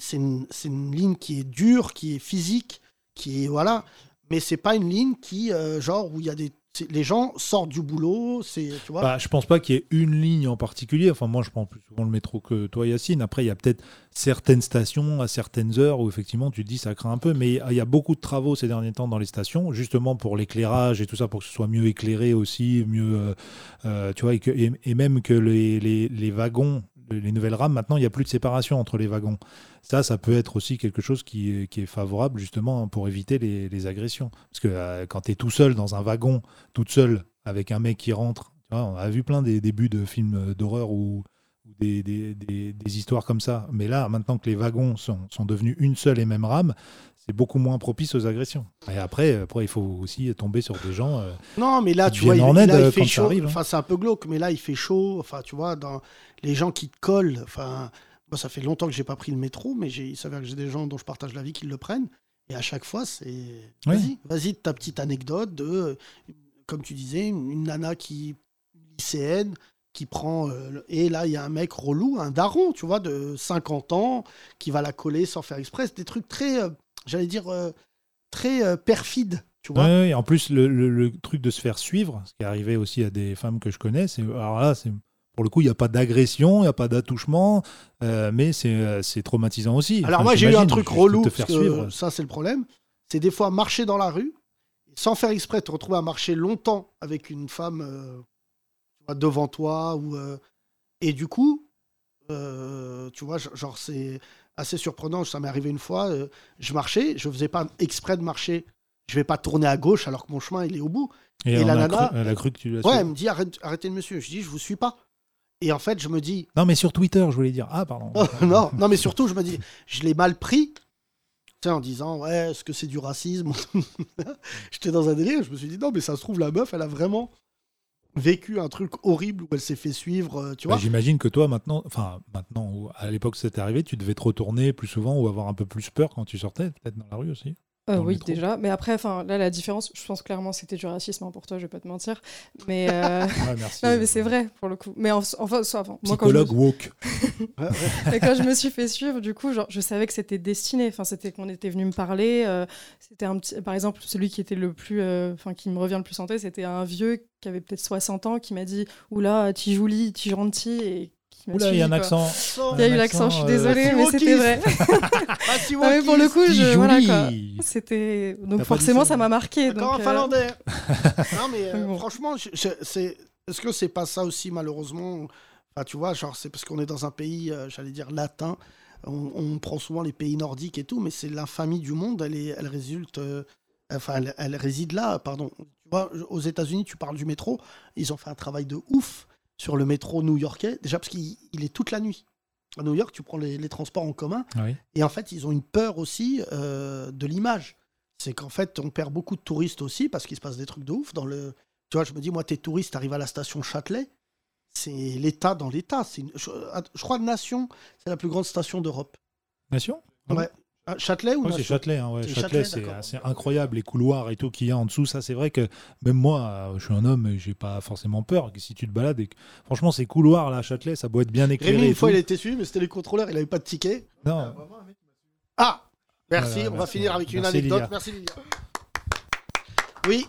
c'est une, une ligne qui est dure, qui est physique, qui est, voilà, mais c'est pas une ligne qui, euh, genre, où il y a des. Les gens sortent du boulot, c'est, tu. Bah, je pense pas qu'il y ait une ligne en particulier. Enfin, moi, je prends plus souvent le métro que toi, Yacine. Après, il y a peut-être certaines stations à certaines heures où effectivement tu te dis ça craint un peu. Mais il y a beaucoup de travaux ces derniers temps dans les stations, justement pour l'éclairage et tout ça, pour que ce soit mieux éclairé aussi, mieux, euh, euh, tu vois, et, même que les wagons, les nouvelles rames, maintenant, il n'y a plus de séparation entre les wagons. Ça, ça peut être aussi quelque chose qui est, favorable justement pour éviter les, agressions. Parce que euh, quand tu es tout seul dans un wagon, toute seule, avec un mec qui rentre, on a vu plein des débuts de films d'horreur ou, des, histoires comme ça. Mais là, maintenant que les wagons sont devenus une seule et même rame, c'est beaucoup moins propice aux agressions. Et après, après, il faut aussi tomber sur des gens. euh, Non, mais là, qui tu vois, il, en aide là, il euh, fait quand ça chaud. arrive, hein. Enfin, c'est un peu glauque, mais là, il fait chaud. Enfin, tu vois, dans les gens qui te collent. Enfin, moi, ça fait longtemps que j'ai pas pris le métro, mais il s'avère que j'ai des gens dont je partage la vie qui le prennent. Et à chaque fois, c'est. Oui. Vas-y, vas-y, ta petite anecdote de, comme tu disais, une, nana qui lycéenne qui prend euh, et là il y a un mec relou, un daron, tu vois, de 50 ans qui va la coller sans faire exprès, des trucs très, euh, j'allais dire, euh, très euh, perfides, tu vois. Ouais, en plus, le, le- le truc de se faire suivre, ce qui est arrivé aussi à des femmes que je connais, c'est alors là, c'est pour le coup, il n'y a pas d'agression, il n'y a pas d'attouchement, euh, mais c'est traumatisant aussi. Alors Enfin, moi j'ai eu un truc relou, te parce faire que suivre. ça c'est le problème, c'est des fois marcher dans la rue, sans faire exprès, te retrouver à marcher longtemps avec une femme euh, devant toi, ou, euh, et du coup, tu vois, genre c'est assez surprenant, ça m'est arrivé une fois, euh, je marchais, je faisais pas exprès de marcher, je vais pas tourner à gauche alors que mon chemin il est au bout. Et, la nana, cru- elle a cru que tu l'as Ouais, elle me dit arrête, arrêtez le monsieur, je dis je vous suis pas. Et en fait je me dis, Non, mais sur Twitter, je voulais dire. Ah, pardon. <laughs> Oh, non, non, mais surtout, je me dis, je l'ai mal pris. En disant, ouais, est-ce que c'est du racisme? <laughs> J'étais dans un délire, je me suis dit, non, mais ça se trouve, la meuf, elle a vraiment vécu un truc horrible où elle s'est fait suivre, euh, tu Bah, vois. J'imagine que toi, maintenant, enfin, maintenant, à l'époque où c'était arrivé, tu devais te retourner plus souvent ou avoir un peu plus peur quand tu sortais, peut-être dans la rue aussi. Euh, le oui, déjà. Mais après, enfin, là, la différence, je pense clairement c'était du racisme hein, pour toi, je vais pas te mentir. Mais, euh, <laughs> merci. <laughs> non, mais c'est vrai, pour le coup. Mais en- enfin, ça, enfin, moi, quand je, woke. <laughs> et quand je me suis fait suivre, du coup, genre, je savais que c'était destiné. Enfin, c'était qu'on était venu me parler. euh, c'était un petit... Par exemple, celui qui était le plus. euh, Enfin, qui me revient le plus en tête, c'était un vieux qui avait peut-être 60 ans qui m'a dit Oula, tu joli, tu gentil. Et qui m'a Oula, il y a un accent. Il y a eu l'accent, je suis accent, désolée, euh, mais c'était vrai. <laughs> Ah, Non, mais pour le coup, Dis je, voilà, quoi. joli. C'était donc forcément ça, m'a marqué. Encore un donc, euh, finlandais. <laughs> non, mais euh, Bon. franchement, je- je- c'est. Est-ce que c'est pas ça aussi, malheureusement? Enfin, tu vois, genre, c'est parce qu'on est dans un pays, euh, j'allais dire, latin. On, on prend souvent les pays nordiques et tout, mais c'est l'infamie du monde, elle, est, elle résulte. euh, enfin, elle, elle réside là, pardon. Tu vois, aux États-Unis, tu parles du métro, ils ont fait un travail de ouf sur le métro new-yorkais, déjà parce qu'il il est toute la nuit. À New York, tu prends les, les transports en commun, Ah oui. et en fait, ils ont une peur aussi euh, de l'image. C'est qu'en fait, on perd beaucoup de touristes aussi parce qu'il se passe des trucs de ouf dans le. Tu vois, je me dis, moi, t'es touriste, t'arrives à la station Châtelet, c'est l'État dans l'État. C'est une- je, je crois que Nation, c'est la plus grande station d'Europe. Nation? Ouais. Ah, Châtelet ou Ouais, c'est Nation Châtelet, hein, ouais. C'est Châtelet, Châtelet, c'est incroyable, les couloirs et tout qu'il y a en dessous. Ça, c'est vrai que même moi, euh, je suis un homme et j'ai pas forcément peur. que Si tu te balades, et que- franchement, ces couloirs là, à Châtelet, ça doit être bien éclairé. Rémi, une fois, tout. il a été suivi, mais c'était les contrôleurs, il avait pas de ticket. Non, Ah Merci, Voilà, on va merci. finir avec une Merci, anecdote. Lilia. Merci, Lilia. Oui,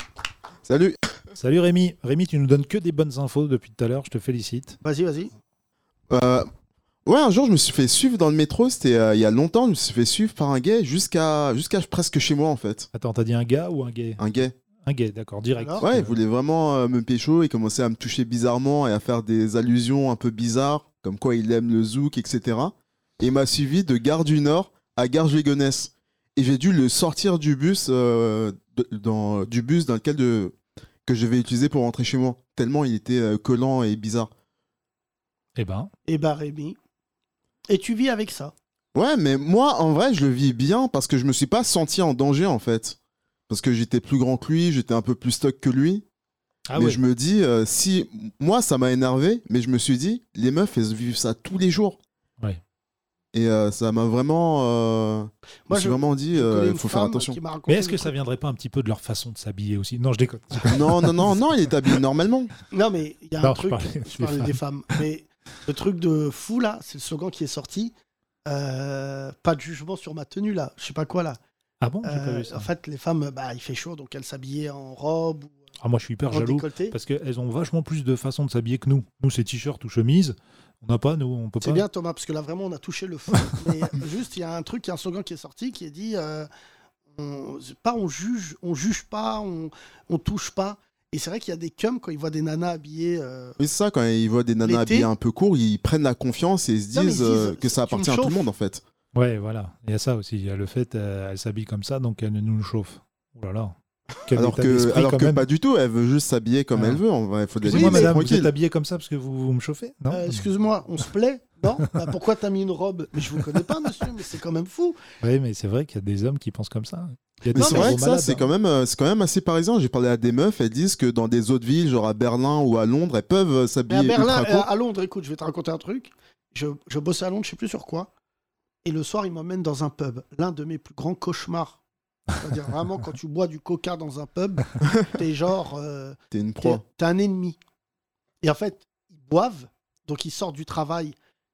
Salut. Salut Rémi. Rémi, tu nous donnes que des bonnes infos depuis tout à l'heure. Je te félicite. vas-y, vas-y. Euh, Ouais, un jour, je me suis fait suivre dans le métro. C'était euh, il y a longtemps. Je me suis fait suivre par un gay jusqu'à jusqu'à presque chez moi, en fait. Attends, t'as dit un gars ou un gay? Un gay. Un gay, d'accord, direct. Alors Ouais, il voulait vraiment euh, me pécho. Il commençait à me toucher bizarrement et à faire des allusions un peu bizarres, comme quoi il aime le zouk, etc. Et il m'a suivi de Gare du Nord à Gare Gégonesse. Et j'ai dû le sortir du bus, euh, de- dans, du bus dans lequel de, que je vais utiliser pour rentrer chez moi. Tellement il était euh, collant et bizarre. Eh ben, Et bah Rémi. Et tu vis avec ça. Ouais, mais moi, en vrai, je le vis bien parce que je me suis pas senti en danger, en fait. Parce que j'étais plus grand que lui, j'étais un peu plus stock que lui. ah mais ouais. je me dis, euh, si. Moi, ça m'a énervé, mais je me suis dit, les meufs, elles vivent ça tous les jours. Ouais. Et euh, ça m'a vraiment. euh, je me Moi, suis je- vraiment dit, Je euh, il faut faire attention. Mais est-ce que ça viendrait pas un petit peu de leur façon de s'habiller aussi? Non, je déconne. non, non, non, non, il est habillé normalement. Non, mais il y a Non, un je truc. parlais Je des parlais des femmes. Mais le truc de fou, là, c'est le slogan qui est sorti. Euh, pas de jugement sur ma tenue, là. Je sais pas quoi, là. Ah bon J'ai pas Euh, vu ça. en fait, les femmes, bah, il fait chaud, donc elles s'habillaient en robe ou Ah, moi, je suis hyper jaloux décolleté. parce qu'elles ont vachement plus de façons de s'habiller que nous. Nous, c'est t-shirt ou chemise. On n'a pas, nous, on peut C'est pas. bien, Thomas, parce que là, vraiment, on a touché le fond. <laughs> mais juste, il y a un truc, il y a un slogan qui est sorti qui est dit euh, on, c'est pas on juge, on juge pas, on, on touche pas. Et c'est vrai qu'il y a des cums, quand ils voient des nanas habillées. euh, Oui, c'est ça, quand ils voient des nanas habillées un peu courts, ils prennent la confiance et ils se Non, mais ils disent euh, disent, que ça appartient à tout le monde, en fait. Ouais, voilà. Il y a ça aussi. Il y a le fait, euh, elle s'habille comme ça, donc elle nous chauffe. Oh là là. Quel Alors que, d'esprit, alors quand que même. pas du tout, elle veut juste s'habiller comme Ah. elle veut. Il faut Excusez-moi, madame, vous tranquille. êtes habillée comme ça parce que vous, vous me chauffez Non euh, Excuse-moi, on se plaît Non <laughs> Bah, Pourquoi t'as mis une robe? Mais je vous connais pas, monsieur, mais c'est quand même fou. Oui, mais c'est vrai qu'il y a des hommes qui pensent comme ça. Mais c'est vrai que ça, malades, c'est hein. quand, même, euh, c'est quand même assez parisien. J'ai parlé à des meufs, elles disent que dans des autres villes, genre à Berlin ou à Londres, elles peuvent euh, Mais à s'habiller Berlin, ultra euh, court. à Londres, écoute, je vais te raconter un truc. Je, je bossais à Londres, je sais plus sur quoi. Et le soir, il m'emmène dans un pub. L'un de mes plus grands cauchemars. C'est-à-dire vraiment, quand tu bois du coca dans un pub, <laughs> t'es genre. euh, T'es une proie. t'es un ennemi. Et en fait, ils boivent. Donc, ils sortent du travail,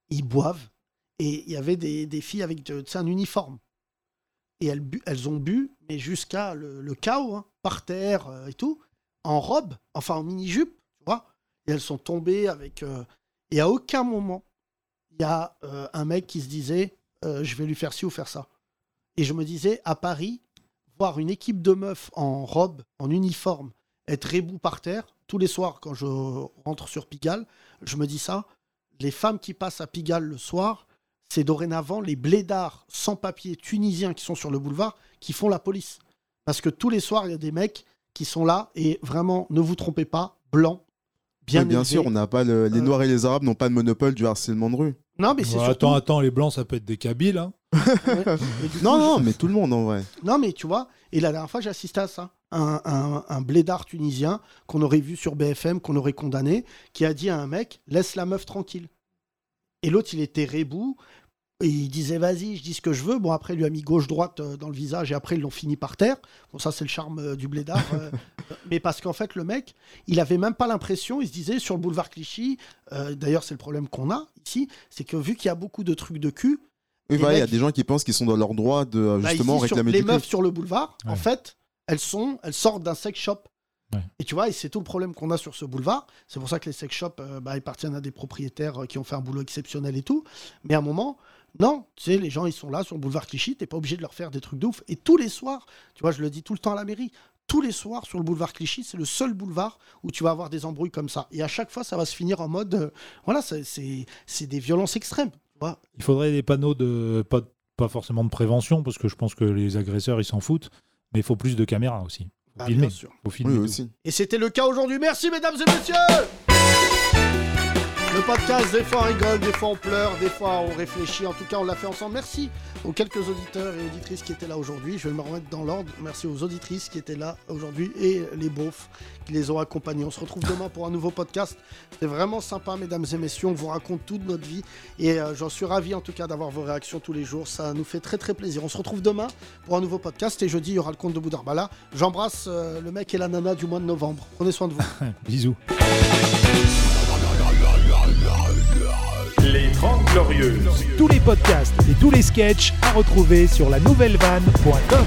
ils boivent. Et il y avait des, des filles avec de- sais, un uniforme. Et elles, bu- elles ont bu, mais jusqu'à le, le chaos, hein, par terre euh, et tout, en robe, enfin en mini-jupe, tu vois. Et elles sont tombées avec. euh, Et à aucun moment, il y a euh, un mec qui se disait euh, je vais lui faire ci ou faire ça. Et je me disais, à Paris, voir une équipe de meufs en robe, en uniforme, être rebou par terre, tous les soirs quand je rentre sur Pigalle, je me dis ça. Les femmes qui passent à Pigalle le soir, c'est dorénavant les blédards sans papier tunisiens qui sont sur le boulevard qui font la police. Parce que tous les soirs, il y a des mecs qui sont là et vraiment, ne vous trompez pas, blancs, bien Oui, bien élevés. sûr, on n'a pas le- les Euh, Noirs et les Arabes n'ont pas de monopole du harcèlement de rue. Non, mais c'est Ouais, surtout... Attends, attends, les blancs, ça peut être des Kabyles. hein. <laughs> Non, non, je- mais tout le monde en vrai. Non, mais tu vois, et la dernière fois, j'ai assisté à ça. Un, un, un blédard tunisien qu'on aurait vu sur BFM, qu'on aurait condamné, qui a dit à un mec Laisse la meuf tranquille. Et l'autre, il était rebou. Et il disait Vas-y, je dis ce que je veux. Bon, après, il lui a mis gauche-droite euh, dans le visage et après, ils l'ont fini par terre. Bon, ça, c'est le charme euh, du blédard. euh, <laughs> mais parce qu'en fait, le mec, il avait même pas l'impression. Il se disait sur le boulevard Clichy, euh, d'ailleurs, c'est le problème qu'on a ici, c'est que vu qu'il y a beaucoup de trucs de cul, Oui, Les il y a des gens qui pensent qu'ils sont dans leur droit de euh, bah, justement ici, sur réclamer les du cul. meufs sur le boulevard, en fait, elles sont, elles sortent d'un sex shop. Ouais. Et tu vois, et c'est tout le problème qu'on a sur ce boulevard. C'est pour ça que les sex shops euh, bah, appartiennent à des propriétaires euh, qui ont fait un boulot exceptionnel et tout. Mais à un moment, non, tu sais, les gens, ils sont là sur le boulevard Clichy, t'es pas obligé de leur faire des trucs de ouf. Et tous les soirs, tu vois, je le dis tout le temps à la mairie, tous les soirs sur le boulevard Clichy, c'est le seul boulevard où tu vas avoir des embrouilles comme ça. Et à chaque fois, ça va se finir en mode, euh, voilà, c'est des violences extrêmes. Vois. Il faudrait des panneaux de pas, pas forcément de prévention parce que je pense que les agresseurs ils s'en foutent, mais il faut plus de caméras aussi. Faut Ah, filmer. bien sûr. Faut filmer Oui, aussi. Et c'était le cas aujourd'hui. Merci, mesdames et messieurs Le podcast, des fois on rigole, des fois on pleure, des fois on réfléchit. En tout cas, on l'a fait ensemble. Merci aux quelques auditeurs et auditrices qui étaient là aujourd'hui. Je vais me remettre dans l'ordre. Merci aux auditrices qui étaient là aujourd'hui et les beaufs qui les ont accompagnés. On se retrouve demain pour un nouveau podcast. C'était vraiment sympa, mesdames et messieurs. On vous raconte toute notre vie et euh, j'en suis ravi en tout cas d'avoir vos réactions tous les jours. Ça nous fait très très plaisir. On se retrouve demain pour un nouveau podcast et jeudi, il y aura le compte de Boudarbala. J'embrasse euh, le mec et la nana du mois de novembre. Prenez soin de vous. <laughs> Bisous. Les 30 Glorieuses. Tous les podcasts et tous les sketchs à retrouver sur la nouvellevanne.com.